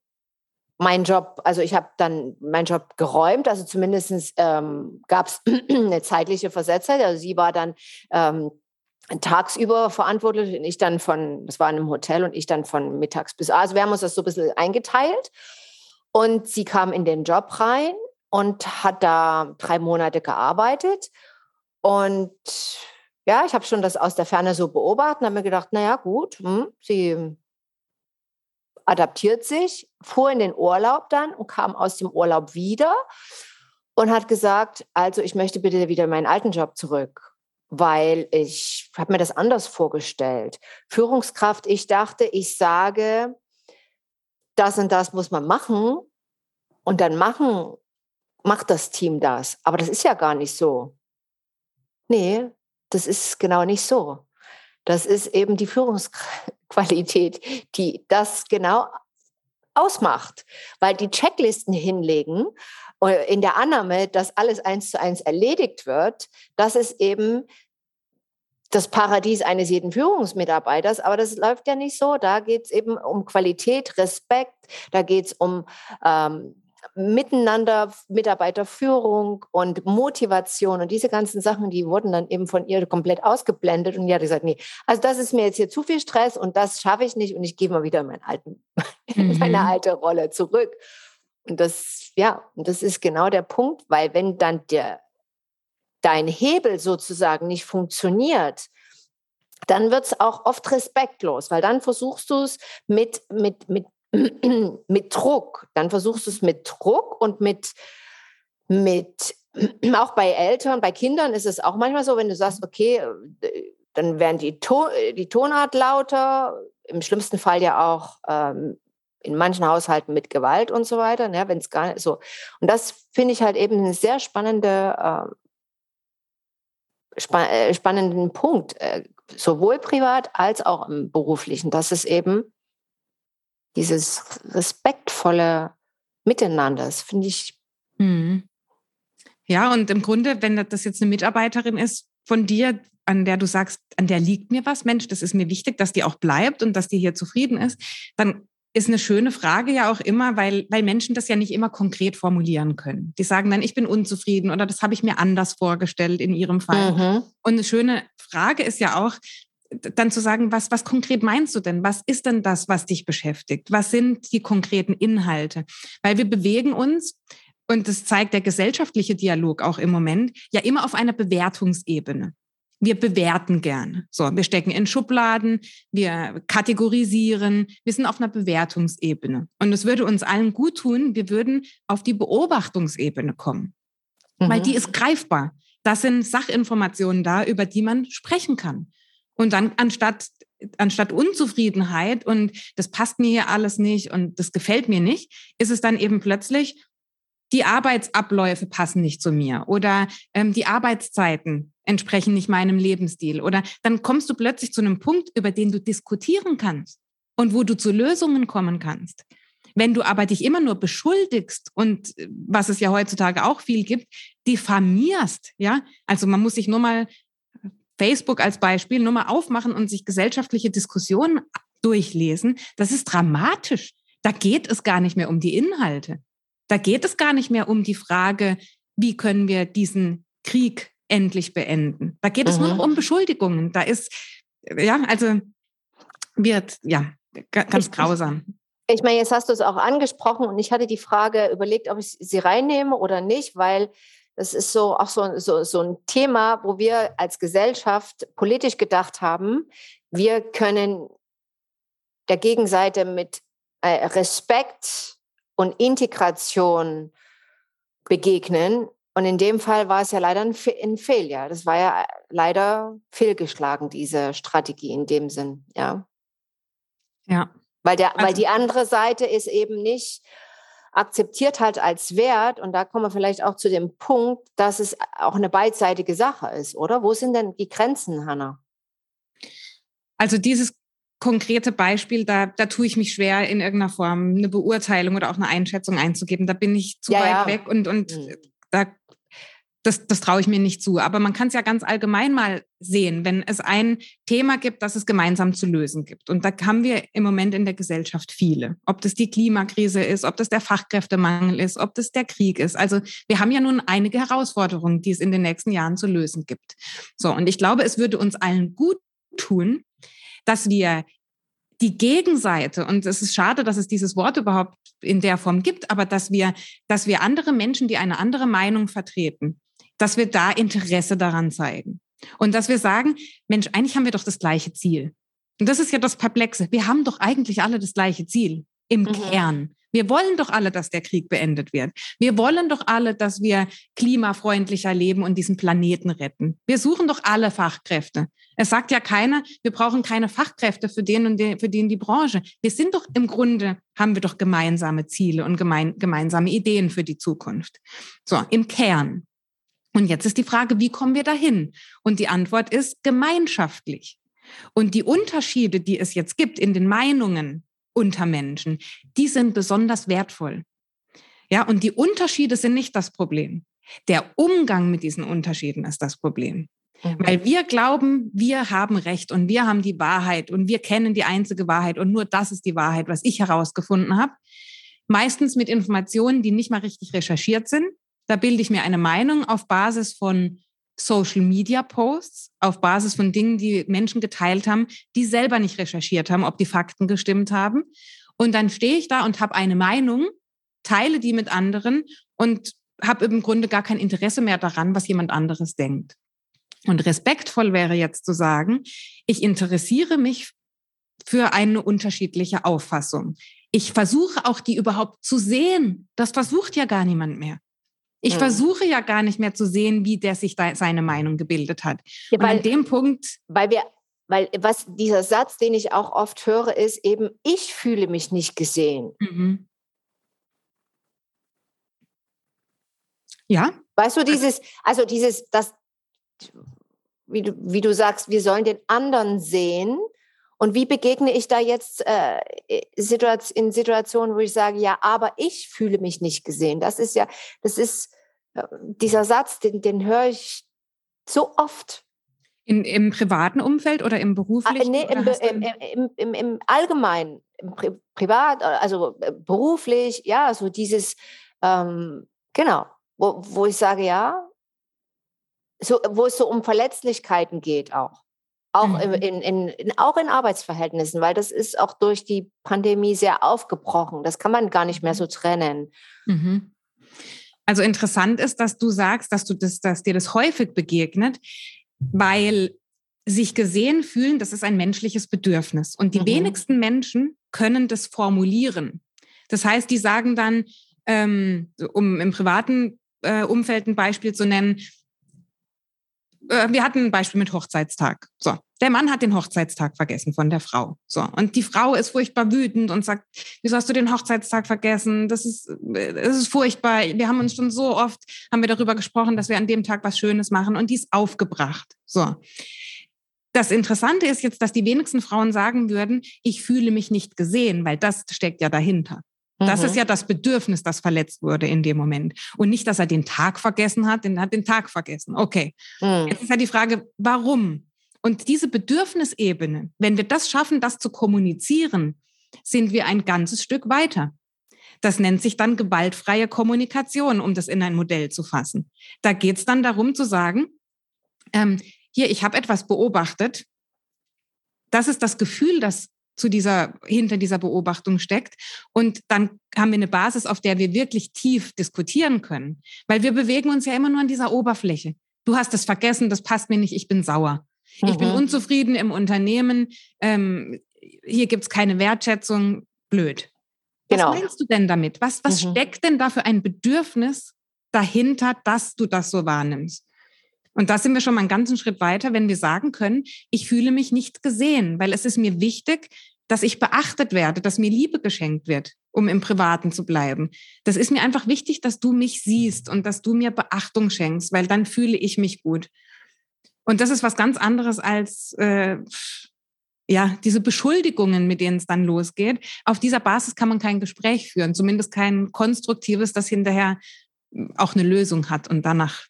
B: meinen Job, also ich habe dann meinen Job geräumt, also zumindest ähm, gab es *clears throat* eine zeitliche Versetzzeit. Also sie war dann ähm, tagsüber verantwortlich und ich dann von, das war in einem Hotel und ich dann von mittags bis, also wir haben uns das so ein bisschen eingeteilt. Und sie kam in den Job rein und hat da drei Monate gearbeitet. Und ja, ich habe schon das aus der Ferne so beobachtet und habe mir gedacht, naja, gut, hm, sie adaptiert sich, fuhr in den Urlaub dann und kam aus dem Urlaub wieder und hat gesagt, also ich möchte bitte wieder in meinen alten Job zurück, weil ich habe mir das anders vorgestellt. Führungskraft, ich dachte, ich sage, das und das muss man machen und dann machen, macht das Team das. Aber das ist ja gar nicht so. Nee, das ist genau nicht so. Das ist eben die Führungsqualität, die das genau ausmacht, weil die Checklisten hinlegen äh, in der Annahme, dass alles eins zu eins erledigt wird, das ist eben das Paradies eines jeden Führungsmitarbeiters, aber das läuft ja nicht so. Da geht es eben um Qualität, Respekt, da geht es um ähm, Miteinander, Mitarbeiterführung und Motivation und diese ganzen Sachen, die wurden dann eben von ihr komplett ausgeblendet und die hat gesagt, nee, also das ist mir jetzt hier zu viel Stress und das schaffe ich nicht und ich gehe mal wieder in, meinen alten, *laughs* mhm. meine alte Rolle zurück. Und das, ja, und das ist genau der Punkt, weil wenn dann der, dein Hebel sozusagen nicht funktioniert, dann wird es auch oft respektlos, weil dann versuchst du es mit, mit, mit mit Druck. Dann versuchst du es mit Druck und mit, mit, *clears throat* auch bei Eltern, bei Kindern ist es auch manchmal so, wenn du sagst, okay, dann werden die, Ton, die Tonart lauter, im schlimmsten Fall ja auch ähm, in manchen Haushalten mit Gewalt und so weiter, ne, wenn es gar nicht so. Und das finde ich halt eben einen sehr spannende, äh, spa äh, spannenden Punkt, äh, sowohl privat als auch im beruflichen, dass es eben dieses respektvolle Miteinander, das finde ich. Mhm.
A: Ja, und im Grunde, wenn das jetzt eine Mitarbeiterin ist von dir, an der du sagst, an der liegt mir was, Mensch, das ist mir wichtig, dass die auch bleibt und dass die hier zufrieden ist, dann ist eine schöne Frage ja auch immer, weil, weil Menschen das ja nicht immer konkret formulieren können. Die sagen dann, ich bin unzufrieden oder das habe ich mir anders vorgestellt in ihrem Fall. Mhm. Und eine schöne Frage ist ja auch, dann zu sagen, was, was konkret meinst du denn? Was ist denn das, was dich beschäftigt? Was sind die konkreten Inhalte? Weil wir bewegen uns, und das zeigt der gesellschaftliche Dialog auch im Moment, ja immer auf einer Bewertungsebene. Wir bewerten gern. So, wir stecken in Schubladen, wir kategorisieren, wir sind auf einer Bewertungsebene. Und es würde uns allen gut tun, wir würden auf die Beobachtungsebene kommen. Mhm. Weil die ist greifbar. Das sind Sachinformationen da, über die man sprechen kann. Und dann anstatt, anstatt Unzufriedenheit und das passt mir hier alles nicht und das gefällt mir nicht, ist es dann eben plötzlich, die Arbeitsabläufe passen nicht zu mir oder ähm, die Arbeitszeiten entsprechen nicht meinem Lebensstil. Oder dann kommst du plötzlich zu einem Punkt, über den du diskutieren kannst und wo du zu Lösungen kommen kannst. Wenn du aber dich immer nur beschuldigst und äh, was es ja heutzutage auch viel gibt, diffamierst, ja, also man muss sich nur mal Facebook als Beispiel nur mal aufmachen und sich gesellschaftliche Diskussionen durchlesen, das ist dramatisch. Da geht es gar nicht mehr um die Inhalte. Da geht es gar nicht mehr um die Frage, wie können wir diesen Krieg endlich beenden. Da geht es mhm. nur noch um Beschuldigungen. Da ist, ja, also wird, ja, ganz ich, grausam.
B: Ich meine, jetzt hast du es auch angesprochen und ich hatte die Frage überlegt, ob ich sie reinnehme oder nicht, weil das ist so auch so, so, so ein Thema, wo wir als Gesellschaft politisch gedacht haben, wir können der Gegenseite mit äh, Respekt und Integration begegnen. Und in dem Fall war es ja leider ein, ein Failure. Das war ja leider fehlgeschlagen, diese Strategie in dem Sinn, ja.
A: Ja.
B: Weil, der, also, weil die andere Seite ist eben nicht akzeptiert halt als Wert. Und da kommen wir vielleicht auch zu dem Punkt, dass es auch eine beidseitige Sache ist, oder? Wo sind denn die Grenzen, Hanna?
A: Also dieses konkrete Beispiel, da, da tue ich mich schwer, in irgendeiner Form eine Beurteilung oder auch eine Einschätzung einzugeben. Da bin ich zu ja, weit ja. weg und, und mhm. da das, das traue ich mir nicht zu. Aber man kann es ja ganz allgemein mal sehen, wenn es ein Thema gibt, das es gemeinsam zu lösen gibt. Und da haben wir im Moment in der Gesellschaft viele. Ob das die Klimakrise ist, ob das der Fachkräftemangel ist, ob das der Krieg ist. Also wir haben ja nun einige Herausforderungen, die es in den nächsten Jahren zu lösen gibt. So, und ich glaube, es würde uns allen gut tun, dass wir die Gegenseite, und es ist schade, dass es dieses Wort überhaupt in der Form gibt, aber dass wir, dass wir andere Menschen, die eine andere Meinung vertreten, dass wir da Interesse daran zeigen. Und dass wir sagen, Mensch, eigentlich haben wir doch das gleiche Ziel. Und das ist ja das Perplexe. Wir haben doch eigentlich alle das gleiche Ziel im mhm. Kern. Wir wollen doch alle, dass der Krieg beendet wird. Wir wollen doch alle, dass wir klimafreundlicher leben und diesen Planeten retten. Wir suchen doch alle Fachkräfte. Es sagt ja keiner, wir brauchen keine Fachkräfte für den und den, für den die Branche. Wir sind doch im Grunde, haben wir doch gemeinsame Ziele und gemein, gemeinsame Ideen für die Zukunft. So, im Kern. Und jetzt ist die Frage, wie kommen wir dahin? Und die Antwort ist gemeinschaftlich. Und die Unterschiede, die es jetzt gibt in den Meinungen unter Menschen, die sind besonders wertvoll. Ja, und die Unterschiede sind nicht das Problem. Der Umgang mit diesen Unterschieden ist das Problem. Mhm. Weil wir glauben, wir haben Recht und wir haben die Wahrheit und wir kennen die einzige Wahrheit und nur das ist die Wahrheit, was ich herausgefunden habe. Meistens mit Informationen, die nicht mal richtig recherchiert sind, da bilde ich mir eine Meinung auf Basis von Social Media Posts, auf Basis von Dingen, die Menschen geteilt haben, die selber nicht recherchiert haben, ob die Fakten gestimmt haben. Und dann stehe ich da und habe eine Meinung, teile die mit anderen und habe im Grunde gar kein Interesse mehr daran, was jemand anderes denkt. Und respektvoll wäre jetzt zu sagen, ich interessiere mich für eine unterschiedliche Auffassung. Ich versuche auch die überhaupt zu sehen. Das versucht ja gar niemand mehr. Ich mhm. versuche ja gar nicht mehr zu sehen, wie der sich da seine Meinung gebildet hat. Ja, weil, Und an dem Punkt.
B: Weil wir, weil was dieser Satz, den ich auch oft höre, ist eben, ich fühle mich nicht gesehen. Mhm.
A: Ja.
B: Weißt du, dieses, also dieses, das, wie du, wie du sagst, wir sollen den anderen sehen. Und wie begegne ich da jetzt äh, in Situationen, wo ich sage, ja, aber ich fühle mich nicht gesehen? Das ist ja, das ist äh, dieser Satz, den, den höre ich so oft.
A: In, Im privaten Umfeld oder im beruflichen?
B: Ah, nee, im, im, im, im, im, Allgemeinen, im Pri privat, also äh, beruflich, ja, so dieses, ähm, genau, wo, wo ich sage, ja, so, wo es so um Verletzlichkeiten geht auch. Auch, mhm. in, in, in, auch in Arbeitsverhältnissen, weil das ist auch durch die Pandemie sehr aufgebrochen. Das kann man gar nicht mehr so trennen.
A: Mhm. Also interessant ist, dass du sagst, dass du das, dass dir das häufig begegnet, weil sich gesehen fühlen, das ist ein menschliches Bedürfnis. Und die mhm. wenigsten Menschen können das formulieren. Das heißt, die sagen dann, ähm, um im privaten äh, Umfeld ein Beispiel zu nennen, äh, wir hatten ein Beispiel mit Hochzeitstag. So, der Mann hat den Hochzeitstag vergessen von der Frau. So, und die Frau ist furchtbar wütend und sagt, wieso hast du den Hochzeitstag vergessen? Das ist, äh, das ist furchtbar. Wir haben uns schon so oft, haben wir darüber gesprochen, dass wir an dem Tag was Schönes machen und die ist aufgebracht. So. Das Interessante ist jetzt, dass die wenigsten Frauen sagen würden, ich fühle mich nicht gesehen, weil das steckt ja dahinter. Das mhm. ist ja das Bedürfnis, das verletzt wurde in dem Moment. Und nicht, dass er den Tag vergessen hat, denn er hat den Tag vergessen. Okay. Mhm. Jetzt ist ja die Frage, warum? Und diese Bedürfnisebene, wenn wir das schaffen, das zu kommunizieren, sind wir ein ganzes Stück weiter. Das nennt sich dann gewaltfreie Kommunikation, um das in ein Modell zu fassen. Da geht es dann darum zu sagen, ähm, hier, ich habe etwas beobachtet. Das ist das Gefühl, das zu dieser, hinter dieser Beobachtung steckt. Und dann haben wir eine Basis, auf der wir wirklich tief diskutieren können. Weil wir bewegen uns ja immer nur an dieser Oberfläche. Du hast es vergessen, das passt mir nicht, ich bin sauer. Mhm. Ich bin mhm. unzufrieden im Unternehmen. Ähm, hier gibt es keine Wertschätzung. Blöd. Genau. Was meinst du denn damit? Was, was mhm. steckt denn da für ein Bedürfnis dahinter, dass du das so wahrnimmst? Und da sind wir schon mal einen ganzen Schritt weiter, wenn wir sagen können, ich fühle mich nicht gesehen, weil es ist mir wichtig, dass ich beachtet werde, dass mir Liebe geschenkt wird, um im Privaten zu bleiben. Das ist mir einfach wichtig, dass du mich siehst und dass du mir Beachtung schenkst, weil dann fühle ich mich gut. Und das ist was ganz anderes als äh, ja diese Beschuldigungen, mit denen es dann losgeht. Auf dieser Basis kann man kein Gespräch führen, zumindest kein konstruktives, das hinterher auch eine Lösung hat und danach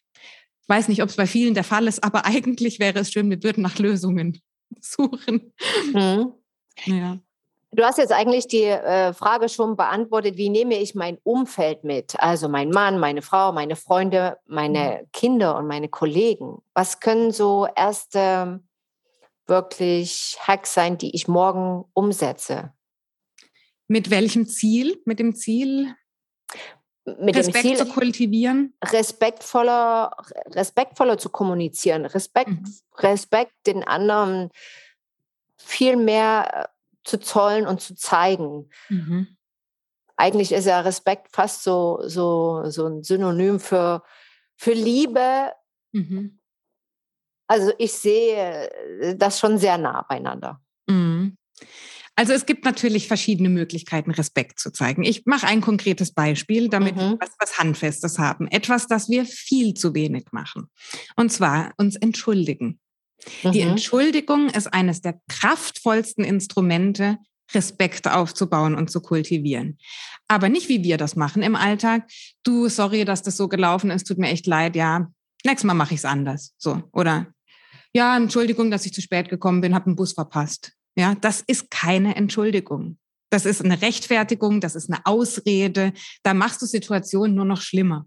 A: ich weiß nicht, ob es bei vielen der Fall ist, aber *laughs* eigentlich wäre es schön, wir würden nach Lösungen *laughs* suchen. Mhm.
B: Ja. Du hast jetzt eigentlich die äh, Frage schon beantwortet, wie nehme ich mein Umfeld mit? Also mein Mann, meine Frau, meine Freunde, meine mhm. Kinder und meine Kollegen. Was können so erste wirklich Hacks sein, die ich morgen umsetze?
A: Mit welchem Ziel? Mit dem Ziel,
B: mit Respekt dem Ziel, zu kultivieren? Respektvoller, respektvoller zu kommunizieren, Respekt, mhm. Respekt den anderen viel mehr äh, zu zollen und zu zeigen. Mhm. Eigentlich ist ja Respekt fast so, so, so ein Synonym für, für Liebe. Mhm. Also ich sehe äh, das schon sehr nah beieinander.
A: Also es gibt natürlich verschiedene Möglichkeiten, Respekt zu zeigen. Ich mache ein konkretes Beispiel, damit mhm. wir was, was Handfestes haben. Etwas, das wir viel zu wenig machen. Und zwar uns entschuldigen. Mhm. Die Entschuldigung ist eines der kraftvollsten Instrumente, Respekt aufzubauen und zu kultivieren. Aber nicht wie wir das machen im Alltag. Du, sorry, dass das so gelaufen ist, tut mir echt leid, ja. Nächstes Mal mache ich es anders. So. Oder ja, Entschuldigung, dass ich zu spät gekommen bin, habe einen Bus verpasst. Ja, das ist keine Entschuldigung. Das ist eine Rechtfertigung, das ist eine Ausrede. Da machst du Situationen nur noch schlimmer.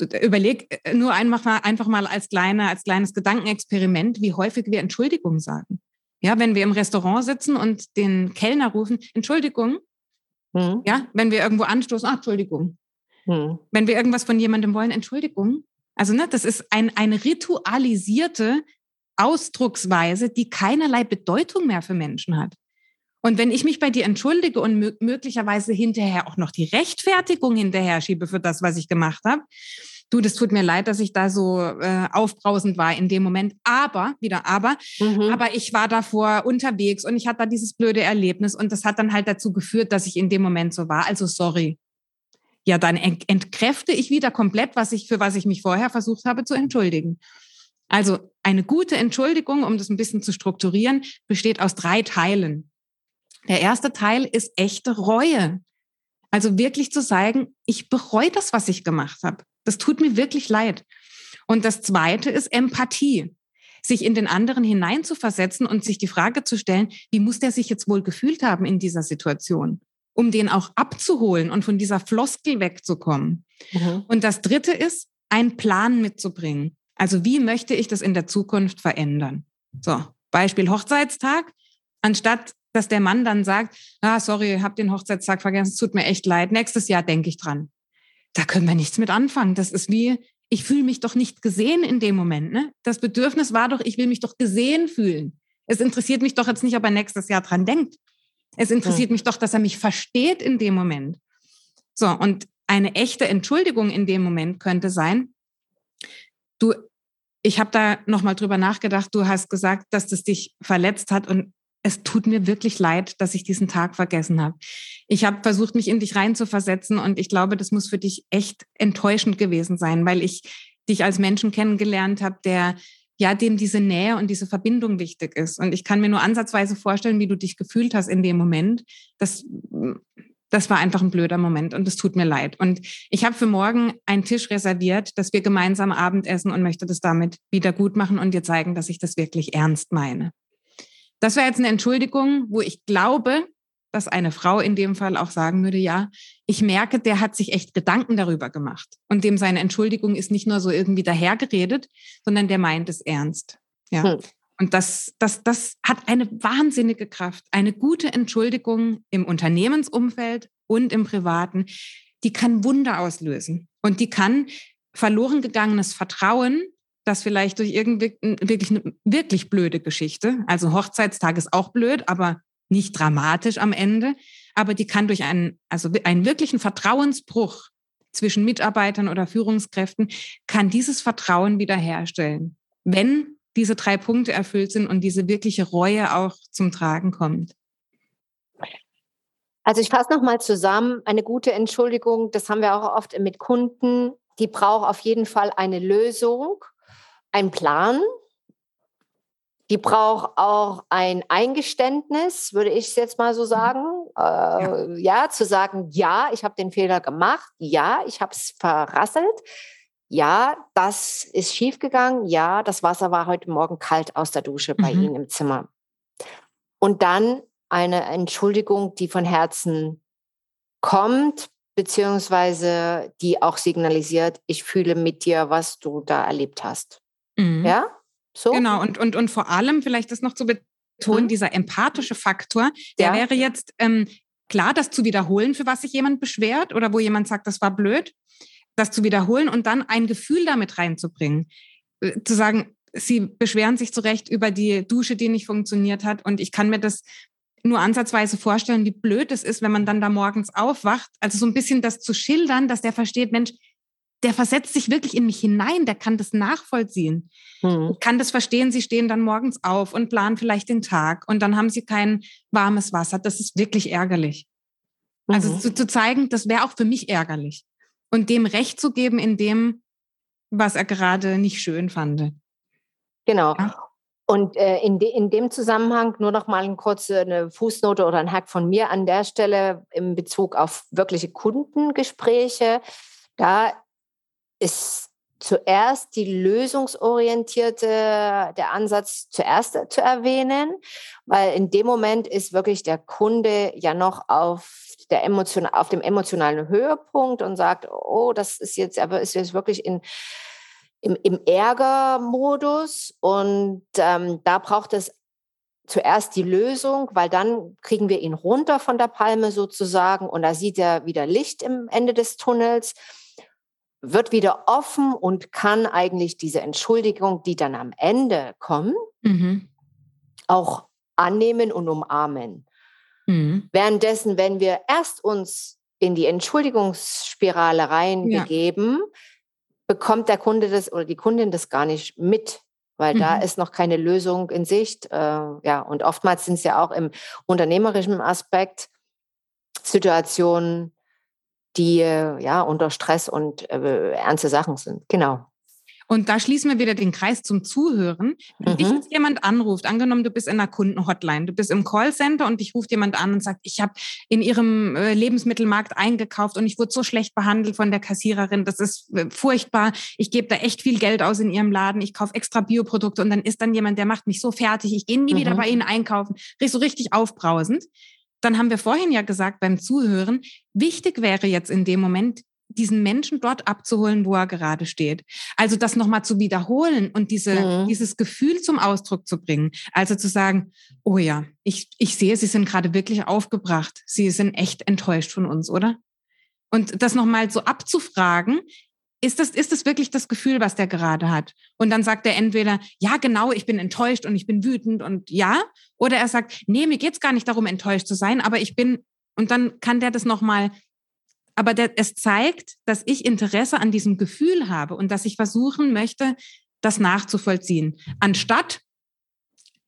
A: Überleg äh, nur einfach mal, einfach mal als, kleine, als kleines Gedankenexperiment, wie häufig wir Entschuldigung sagen. Ja, wenn wir im Restaurant sitzen und den Kellner rufen, Entschuldigung. Hm. Ja, wenn wir irgendwo anstoßen, ach, Entschuldigung. Hm. Wenn wir irgendwas von jemandem wollen, Entschuldigung. Also, ne, das ist ein, eine ritualisierte Ausdrucksweise, die keinerlei Bedeutung mehr für Menschen hat. Und wenn ich mich bei dir entschuldige und möglicherweise hinterher auch noch die Rechtfertigung hinterher schiebe für das, was ich gemacht habe, du, das tut mir leid, dass ich da so äh, aufbrausend war in dem Moment. Aber, wieder aber, mhm. aber ich war davor unterwegs und ich hatte da dieses blöde Erlebnis und das hat dann halt dazu geführt, dass ich in dem Moment so war. Also sorry. Ja, dann entkräfte ich wieder komplett, was ich, für was ich mich vorher versucht habe zu entschuldigen. Also eine gute Entschuldigung, um das ein bisschen zu strukturieren, besteht aus drei Teilen. Der erste Teil ist echte Reue. Also wirklich zu sagen, ich bereue das, was ich gemacht habe. Das tut mir wirklich leid. Und das zweite ist Empathie. Sich in den anderen hineinzuversetzen und sich die Frage zu stellen, wie muss der sich jetzt wohl gefühlt haben in dieser Situation? Um den auch abzuholen und von dieser Floskel wegzukommen. Mhm. Und das dritte ist, einen Plan mitzubringen. Also wie möchte ich das in der Zukunft verändern? So, Beispiel Hochzeitstag. Anstatt dass der Mann dann sagt, ah, sorry, hab den Hochzeitstag vergessen, es tut mir echt leid, nächstes Jahr denke ich dran. Da können wir nichts mit anfangen. Das ist wie, ich fühle mich doch nicht gesehen in dem Moment. Ne? Das Bedürfnis war doch, ich will mich doch gesehen fühlen. Es interessiert mich doch jetzt nicht, ob er nächstes Jahr dran denkt. Es interessiert ja. mich doch, dass er mich versteht in dem Moment. So, und eine echte Entschuldigung in dem Moment könnte sein, du, ich habe da nochmal drüber nachgedacht. Du hast gesagt, dass das dich verletzt hat und es tut mir wirklich leid, dass ich diesen Tag vergessen habe. Ich habe versucht, mich in dich reinzuversetzen und ich glaube, das muss für dich echt enttäuschend gewesen sein, weil ich dich als Menschen kennengelernt habe, der ja, dem diese Nähe und diese Verbindung wichtig ist. Und ich kann mir nur ansatzweise vorstellen, wie du dich gefühlt hast in dem Moment. Das, das war einfach ein blöder Moment und es tut mir leid. Und ich habe für morgen einen Tisch reserviert, dass wir gemeinsam Abendessen und möchte das damit wieder gut machen und dir zeigen, dass ich das wirklich ernst meine. Das wäre jetzt eine Entschuldigung, wo ich glaube, dass eine Frau in dem Fall auch sagen würde, ja, ich merke, der hat sich echt Gedanken darüber gemacht. Und dem seine Entschuldigung ist nicht nur so irgendwie dahergeredet, sondern der meint es ernst. Ja. Hm. Und das, das, das hat eine wahnsinnige Kraft. Eine gute Entschuldigung im Unternehmensumfeld und im Privaten, die kann Wunder auslösen. Und die kann verloren gegangenes Vertrauen, das vielleicht durch irgendwie wirklich eine wirklich blöde Geschichte, also Hochzeitstag ist auch blöd, aber nicht dramatisch am Ende, aber die kann durch einen, also einen wirklichen Vertrauensbruch zwischen Mitarbeitern oder Führungskräften, kann dieses Vertrauen wiederherstellen, wenn diese drei Punkte erfüllt sind und diese wirkliche Reue auch zum Tragen kommt.
B: Also ich fasse nochmal zusammen, eine gute Entschuldigung, das haben wir auch oft mit Kunden, die braucht auf jeden Fall eine Lösung, einen Plan, die braucht auch ein Eingeständnis, würde ich jetzt mal so sagen. Äh, ja. ja. zu sagen, ja, ich habe den Fehler gemacht, ja, ich habe es verrasselt, ja, das ist schiefgegangen, ja, das Wasser war heute Morgen kalt aus der Dusche bei mhm. Ihnen im Zimmer. Und dann eine Entschuldigung, die von Herzen kommt, beziehungsweise die auch signalisiert, ich fühle mit dir, was du da erlebt hast. Mhm. Ja?
A: So? Genau, und, und, und vor allem vielleicht das noch zu betonen, mhm. dieser empathische Faktor, der ja. wäre jetzt ähm, klar, das zu wiederholen, für was sich jemand beschwert oder wo jemand sagt, das war blöd, das zu wiederholen und dann ein Gefühl damit reinzubringen. Äh, zu sagen, sie beschweren sich zu Recht über die Dusche, die nicht funktioniert hat und ich kann mir das nur ansatzweise vorstellen, wie blöd es ist, wenn man dann da morgens aufwacht. Also so ein bisschen das zu schildern, dass der versteht, Mensch, der versetzt sich wirklich in mich hinein, der kann das nachvollziehen, mhm. kann das verstehen. Sie stehen dann morgens auf und planen vielleicht den Tag und dann haben sie kein warmes Wasser. Das ist wirklich ärgerlich. Also mhm. Also zu, zu zeigen, das wäre auch für mich ärgerlich. Und dem Recht zu geben in dem, was er gerade nicht schön fand.
B: Genau. Ja? Und äh, in, de, in dem Zusammenhang nur noch mal eine kurze eine Fußnote oder ein Hack von mir an der Stelle in Bezug auf wirkliche Kundengespräche. Da ist zuerst die lösungsorientierte, der Ansatz zuerst zu erwähnen, weil in dem Moment ist wirklich der Kunde ja noch auf der emotion, auf dem emotionalen Höhepunkt und sagt, oh, das ist jetzt, aber ist jetzt wirklich in, im, im Ärgermodus und ähm, da braucht es zuerst die Lösung, weil dann kriegen wir ihn runter von der Palme sozusagen und da sieht er wieder Licht im Ende des Tunnels wird wieder offen und kann eigentlich diese Entschuldigung, die dann am Ende kommt, mhm. auch annehmen und umarmen. Mhm. Währenddessen, wenn wir erst uns in die Entschuldigungsspirale reinbegeben, ja. bekommt der Kunde das oder die Kundin das gar nicht mit, weil mhm. da ist noch keine Lösung in Sicht. Äh, ja, und oftmals sind es ja auch im unternehmerischen Aspekt Situationen, die ja unter Stress und äh, ernste Sachen sind. Genau.
A: Und da schließen wir wieder den Kreis zum Zuhören. Wenn mhm. dich jetzt jemand anruft, angenommen, du bist in einer Kundenhotline, du bist im Callcenter und dich ruft jemand an und sagt, ich habe in ihrem äh, Lebensmittelmarkt eingekauft und ich wurde so schlecht behandelt von der Kassiererin, das ist äh, furchtbar. Ich gebe da echt viel Geld aus in ihrem Laden, ich kaufe extra Bioprodukte und dann ist dann jemand, der macht mich so fertig, ich gehe nie mhm. wieder bei Ihnen einkaufen, so richtig aufbrausend dann haben wir vorhin ja gesagt beim Zuhören, wichtig wäre jetzt in dem Moment, diesen Menschen dort abzuholen, wo er gerade steht. Also das nochmal zu wiederholen und diese, mhm. dieses Gefühl zum Ausdruck zu bringen. Also zu sagen, oh ja, ich, ich sehe, Sie sind gerade wirklich aufgebracht. Sie sind echt enttäuscht von uns, oder? Und das nochmal so abzufragen, ist das, ist das wirklich das Gefühl, was der gerade hat? Und dann sagt er entweder, ja, genau, ich bin enttäuscht und ich bin wütend und ja, oder er sagt, nee, mir geht's gar nicht darum, enttäuscht zu sein, aber ich bin, und dann kann der das nochmal, aber der, es zeigt, dass ich Interesse an diesem Gefühl habe und dass ich versuchen möchte, das nachzuvollziehen. Anstatt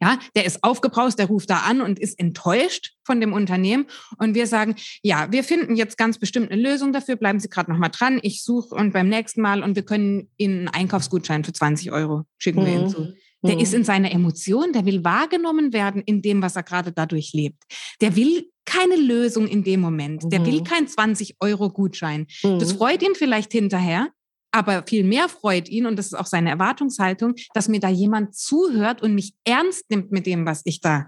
A: ja, der ist aufgebraust, der ruft da an und ist enttäuscht von dem Unternehmen. Und wir sagen, ja, wir finden jetzt ganz bestimmt eine Lösung dafür. Bleiben Sie gerade noch mal dran. Ich suche und beim nächsten Mal und wir können Ihnen einen Einkaufsgutschein für 20 Euro schicken wir Ihnen mhm. zu. Der mhm. ist in seiner Emotion, der will wahrgenommen werden in dem, was er gerade dadurch lebt. Der will keine Lösung in dem Moment. Der will mhm. keinen 20 Euro Gutschein. Das mhm. freut ihn vielleicht hinterher, aber viel mehr freut ihn, und das ist auch seine Erwartungshaltung, dass mir da jemand zuhört und mich ernst nimmt mit dem, was ich da,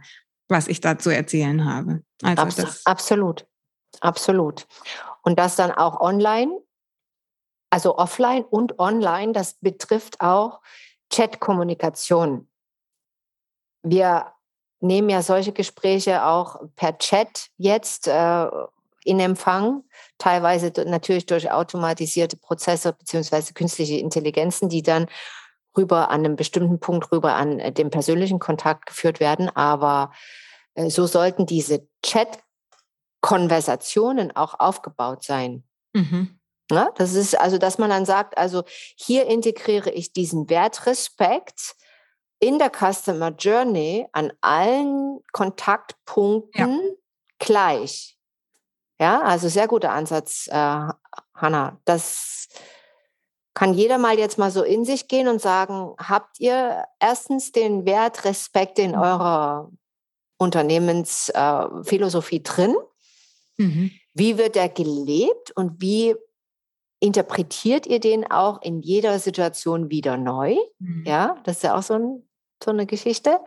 A: was ich da zu erzählen habe.
B: Also Abs das absolut, absolut. Und das dann auch online, also offline und online, das betrifft auch Chat-Kommunikation. Wir nehmen ja solche Gespräche auch per Chat jetzt äh, in Empfang, teilweise natürlich durch automatisierte Prozesse beziehungsweise künstliche Intelligenzen, die dann rüber an einem bestimmten Punkt rüber an äh, den persönlichen Kontakt geführt werden. Aber äh, so sollten diese Chat-Konversationen auch aufgebaut sein. Mhm. Ja, das ist also, dass man dann sagt, also hier integriere ich diesen Wertrespekt in der Customer Journey an allen Kontaktpunkten ja. gleich. Ja, also sehr guter Ansatz, äh, Hanna. Das kann jeder mal jetzt mal so in sich gehen und sagen, habt ihr erstens den Wert Respekt in eurer Unternehmensphilosophie äh, drin? Mhm. Wie wird der gelebt und wie interpretiert ihr den auch in jeder Situation wieder neu? Mhm. Ja, das ist ja auch so, ein, so eine Geschichte.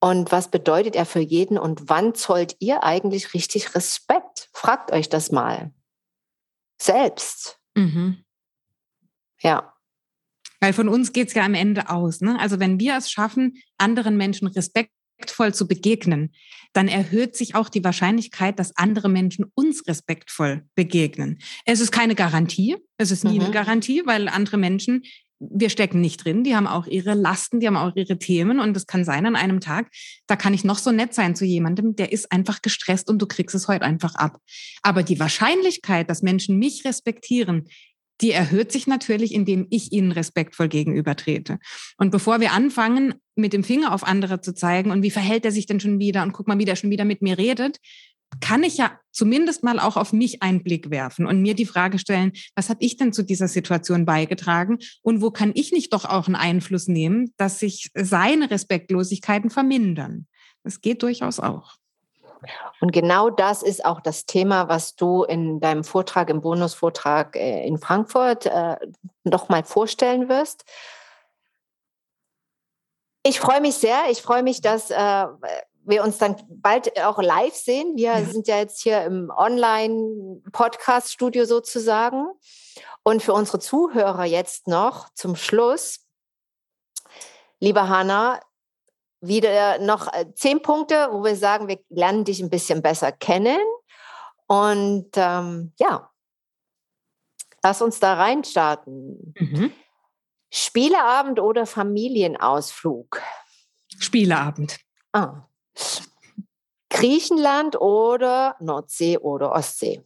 B: Und was bedeutet er für jeden und wann zollt ihr eigentlich richtig Respekt? Fragt euch das mal. Selbst. Mhm.
A: Ja. Weil von uns geht es ja am Ende aus. Ne? Also wenn wir es schaffen, anderen Menschen respektvoll zu begegnen, dann erhöht sich auch die Wahrscheinlichkeit, dass andere Menschen uns respektvoll begegnen. Es ist keine Garantie, es ist nie mhm. eine Garantie, weil andere Menschen wir stecken nicht drin, die haben auch ihre Lasten, die haben auch ihre Themen und es kann sein an einem Tag, da kann ich noch so nett sein zu jemandem, der ist einfach gestresst und du kriegst es heute einfach ab. Aber die Wahrscheinlichkeit, dass Menschen mich respektieren, die erhöht sich natürlich, indem ich ihnen respektvoll gegenübertrete. Und bevor wir anfangen, mit dem Finger auf andere zu zeigen und wie verhält er sich denn schon wieder und guck mal, wie der schon wieder mit mir redet, kann ich ja zumindest mal auch auf mich einen Blick werfen und mir die Frage stellen, was habe ich denn zu dieser Situation beigetragen und wo kann ich nicht doch auch einen Einfluss nehmen, dass sich seine Respektlosigkeiten vermindern. Das geht durchaus auch.
B: Und genau das ist auch das Thema, was du in deinem Vortrag, im Bonusvortrag äh, in Frankfurt äh, noch mal vorstellen wirst. Ich freue mich sehr. Ich freue mich, dass äh, wir uns dann bald auch live sehen. Wir ja. sind ja jetzt hier im Online-Podcast-Studio sozusagen. Und für unsere Zuhörer jetzt noch zum Schluss, liebe Hanna, wieder noch äh, zehn Punkte, wo wir sagen, wir lernen dich ein bisschen besser kennen. Und ähm, ja, lass uns da reinstarten. Mhm. Spieleabend oder Familienausflug?
A: Spieleabend.
B: Ah, Griechenland oder Nordsee oder Ostsee?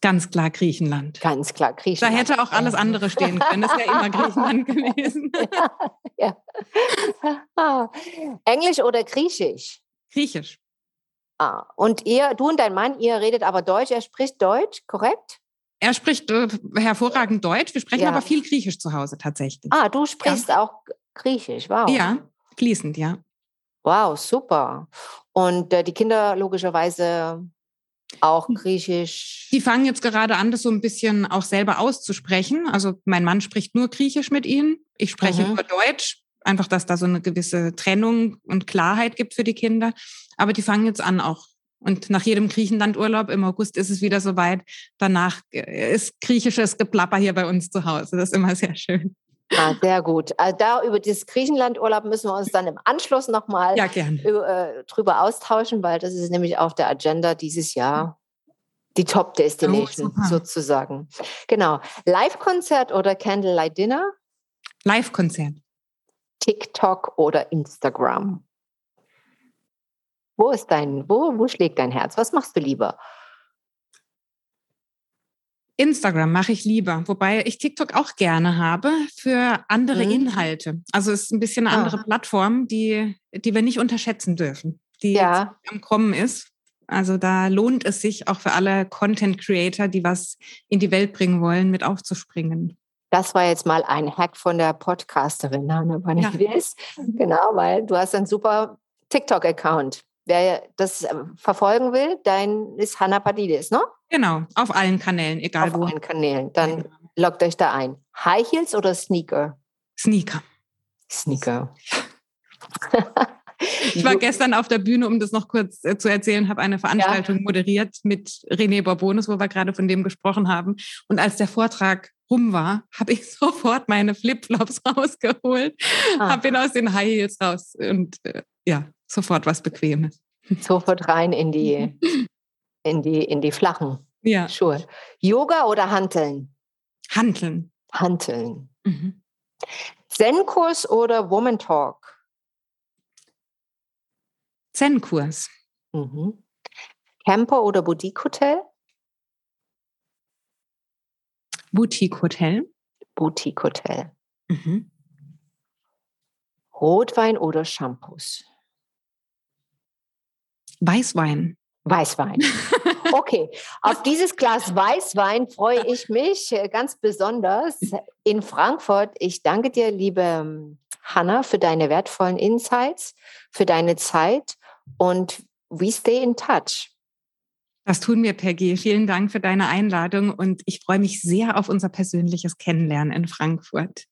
A: Ganz klar Griechenland.
B: Ganz klar Griechenland.
A: Da hätte auch alles andere stehen können. Das wäre immer *laughs* Griechenland gewesen. ja, *laughs*
B: ja. Ah. Englisch oder Griechisch?
A: Griechisch.
B: Ah, und ihr, du und dein Mann, ihr redet aber Deutsch, er spricht Deutsch, korrekt?
A: Er spricht äh, hervorragend Deutsch, wir sprechen ja. aber viel Griechisch zu Hause tatsächlich.
B: Ah, du sprichst auch Griechisch, wow.
A: Ja, fließend, ja.
B: Wow, super. Und äh, die Kinder logischerweise auch hm. Griechisch.
A: Die fangen jetzt gerade an, das so ein bisschen auch selber auszusprechen. Also mein Mann spricht nur Griechisch mit ihnen. Ich spreche mhm. nur Deutsch. Einfach, dass da so eine gewisse Trennung und Klarheit gibt für die Kinder. Aber die fangen jetzt an auch. Und nach jedem Griechenlandurlaub im August ist es wieder soweit. Danach äh, ist griechisches Geplapper hier bei uns zu Hause. Das ist immer sehr schön.
B: Ah, sehr gut. Also da über das Griechenlandurlaub müssen wir uns dann im Anschluss nochmal
A: ja,
B: äh, drüber austauschen, weil das ist nämlich auf der Agenda dieses Jahr die Top Destination oh, sozusagen. Genau. Live-Konzert oder Candlelight Dinner?
A: Live-Konzert.
B: TikTok oder Instagram? Wo ist dein, wo, wo schlägt dein Herz? Was machst du lieber?
A: Instagram mache ich lieber, wobei ich TikTok auch gerne habe für andere mhm. Inhalte. Also es ist ein bisschen eine ah. andere Plattform, die, die wir nicht unterschätzen dürfen, die ja. am Kommen ist. Also da lohnt es sich auch für alle Content Creator, die was in die Welt bringen wollen, mit aufzuspringen.
B: Das war jetzt mal ein Hack von der Podcasterin, Hanna Panides. Ja. Genau, weil du hast einen super TikTok-Account. Wer das äh, verfolgen will, dein ist Hanna Padidis, ne?
A: Genau, auf allen Kanälen, egal
B: auf
A: wo.
B: Auf allen Kanälen. Dann loggt euch da ein. High Heels oder Sneaker?
A: Sneaker.
B: Sneaker. *laughs*
A: ich war gestern auf der Bühne, um das noch kurz äh, zu erzählen, habe eine Veranstaltung ja. moderiert mit René Borbonus, wo wir gerade von dem gesprochen haben. Und als der Vortrag rum war, habe ich *laughs* sofort meine Flipflops *laughs* rausgeholt, ah. habe ihn aus den High Heels raus und äh, ja, sofort was Bequemes.
B: Sofort rein in die, *laughs* in die, in die flachen ja. Schuhe. Yoga oder Hanteln?
A: Hanteln.
B: Hanteln. Mhm. Zen-Kurs oder Woman Talk?
A: Zen-Kurs.
B: Mhm. Camper oder Boutique-Hotel?
A: Boutique-Hotel.
B: Boutique-Hotel. Mhm. Rotwein oder Shampoos?
A: Weißwein.
B: Weißwein. Okay, auf *laughs* dieses Glas Weißwein freue ich mich äh, ganz besonders in Frankfurt. Ich danke dir, liebe ähm, Hanna, für deine wertvollen Insights, für deine Zeit und we stay in touch.
A: Das tun wir, Peggy. Vielen Dank für deine Einladung und ich freue mich sehr auf unser persönliches Kennenlernen in Frankfurt.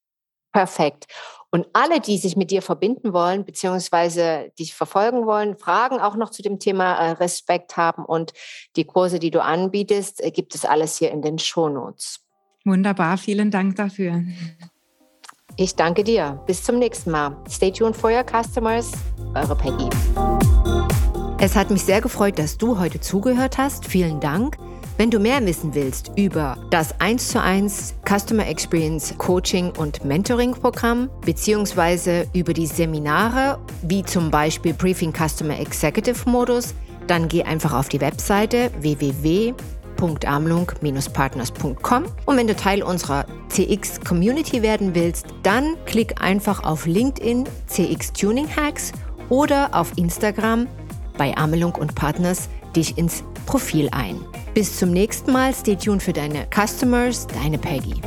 B: Perfekt. Und alle, die sich mit dir verbinden wollen, beziehungsweise dich verfolgen wollen, Fragen auch noch zu dem Thema äh, Respekt haben und die Kurse, die du anbietest, äh, gibt es alles hier in den Shownotes.
A: Wunderbar, vielen Dank dafür.
B: Ich danke dir. Bis zum nächsten Mal. Stay tuned for your customers. Eure Peggy. Es hat mich sehr gefreut, dass du heute zugehört hast. Vielen Dank. Wenn du mehr wissen willst über das 1 zu 1 Customer Experience Coaching und Mentoring Programm beziehungsweise über die Seminare wie zum Beispiel Briefing Customer Executive Modus, dann geh einfach auf die Webseite www.amlung-partners.com und wenn du Teil unserer CX Community werden willst, dann klick einfach auf LinkedIn CX Tuning Hacks oder auf Instagram bei Amelung und Partners dich ins Profil ein. Bis zum nächsten Mal. Stay tuned für deine Customers, deine Peggy.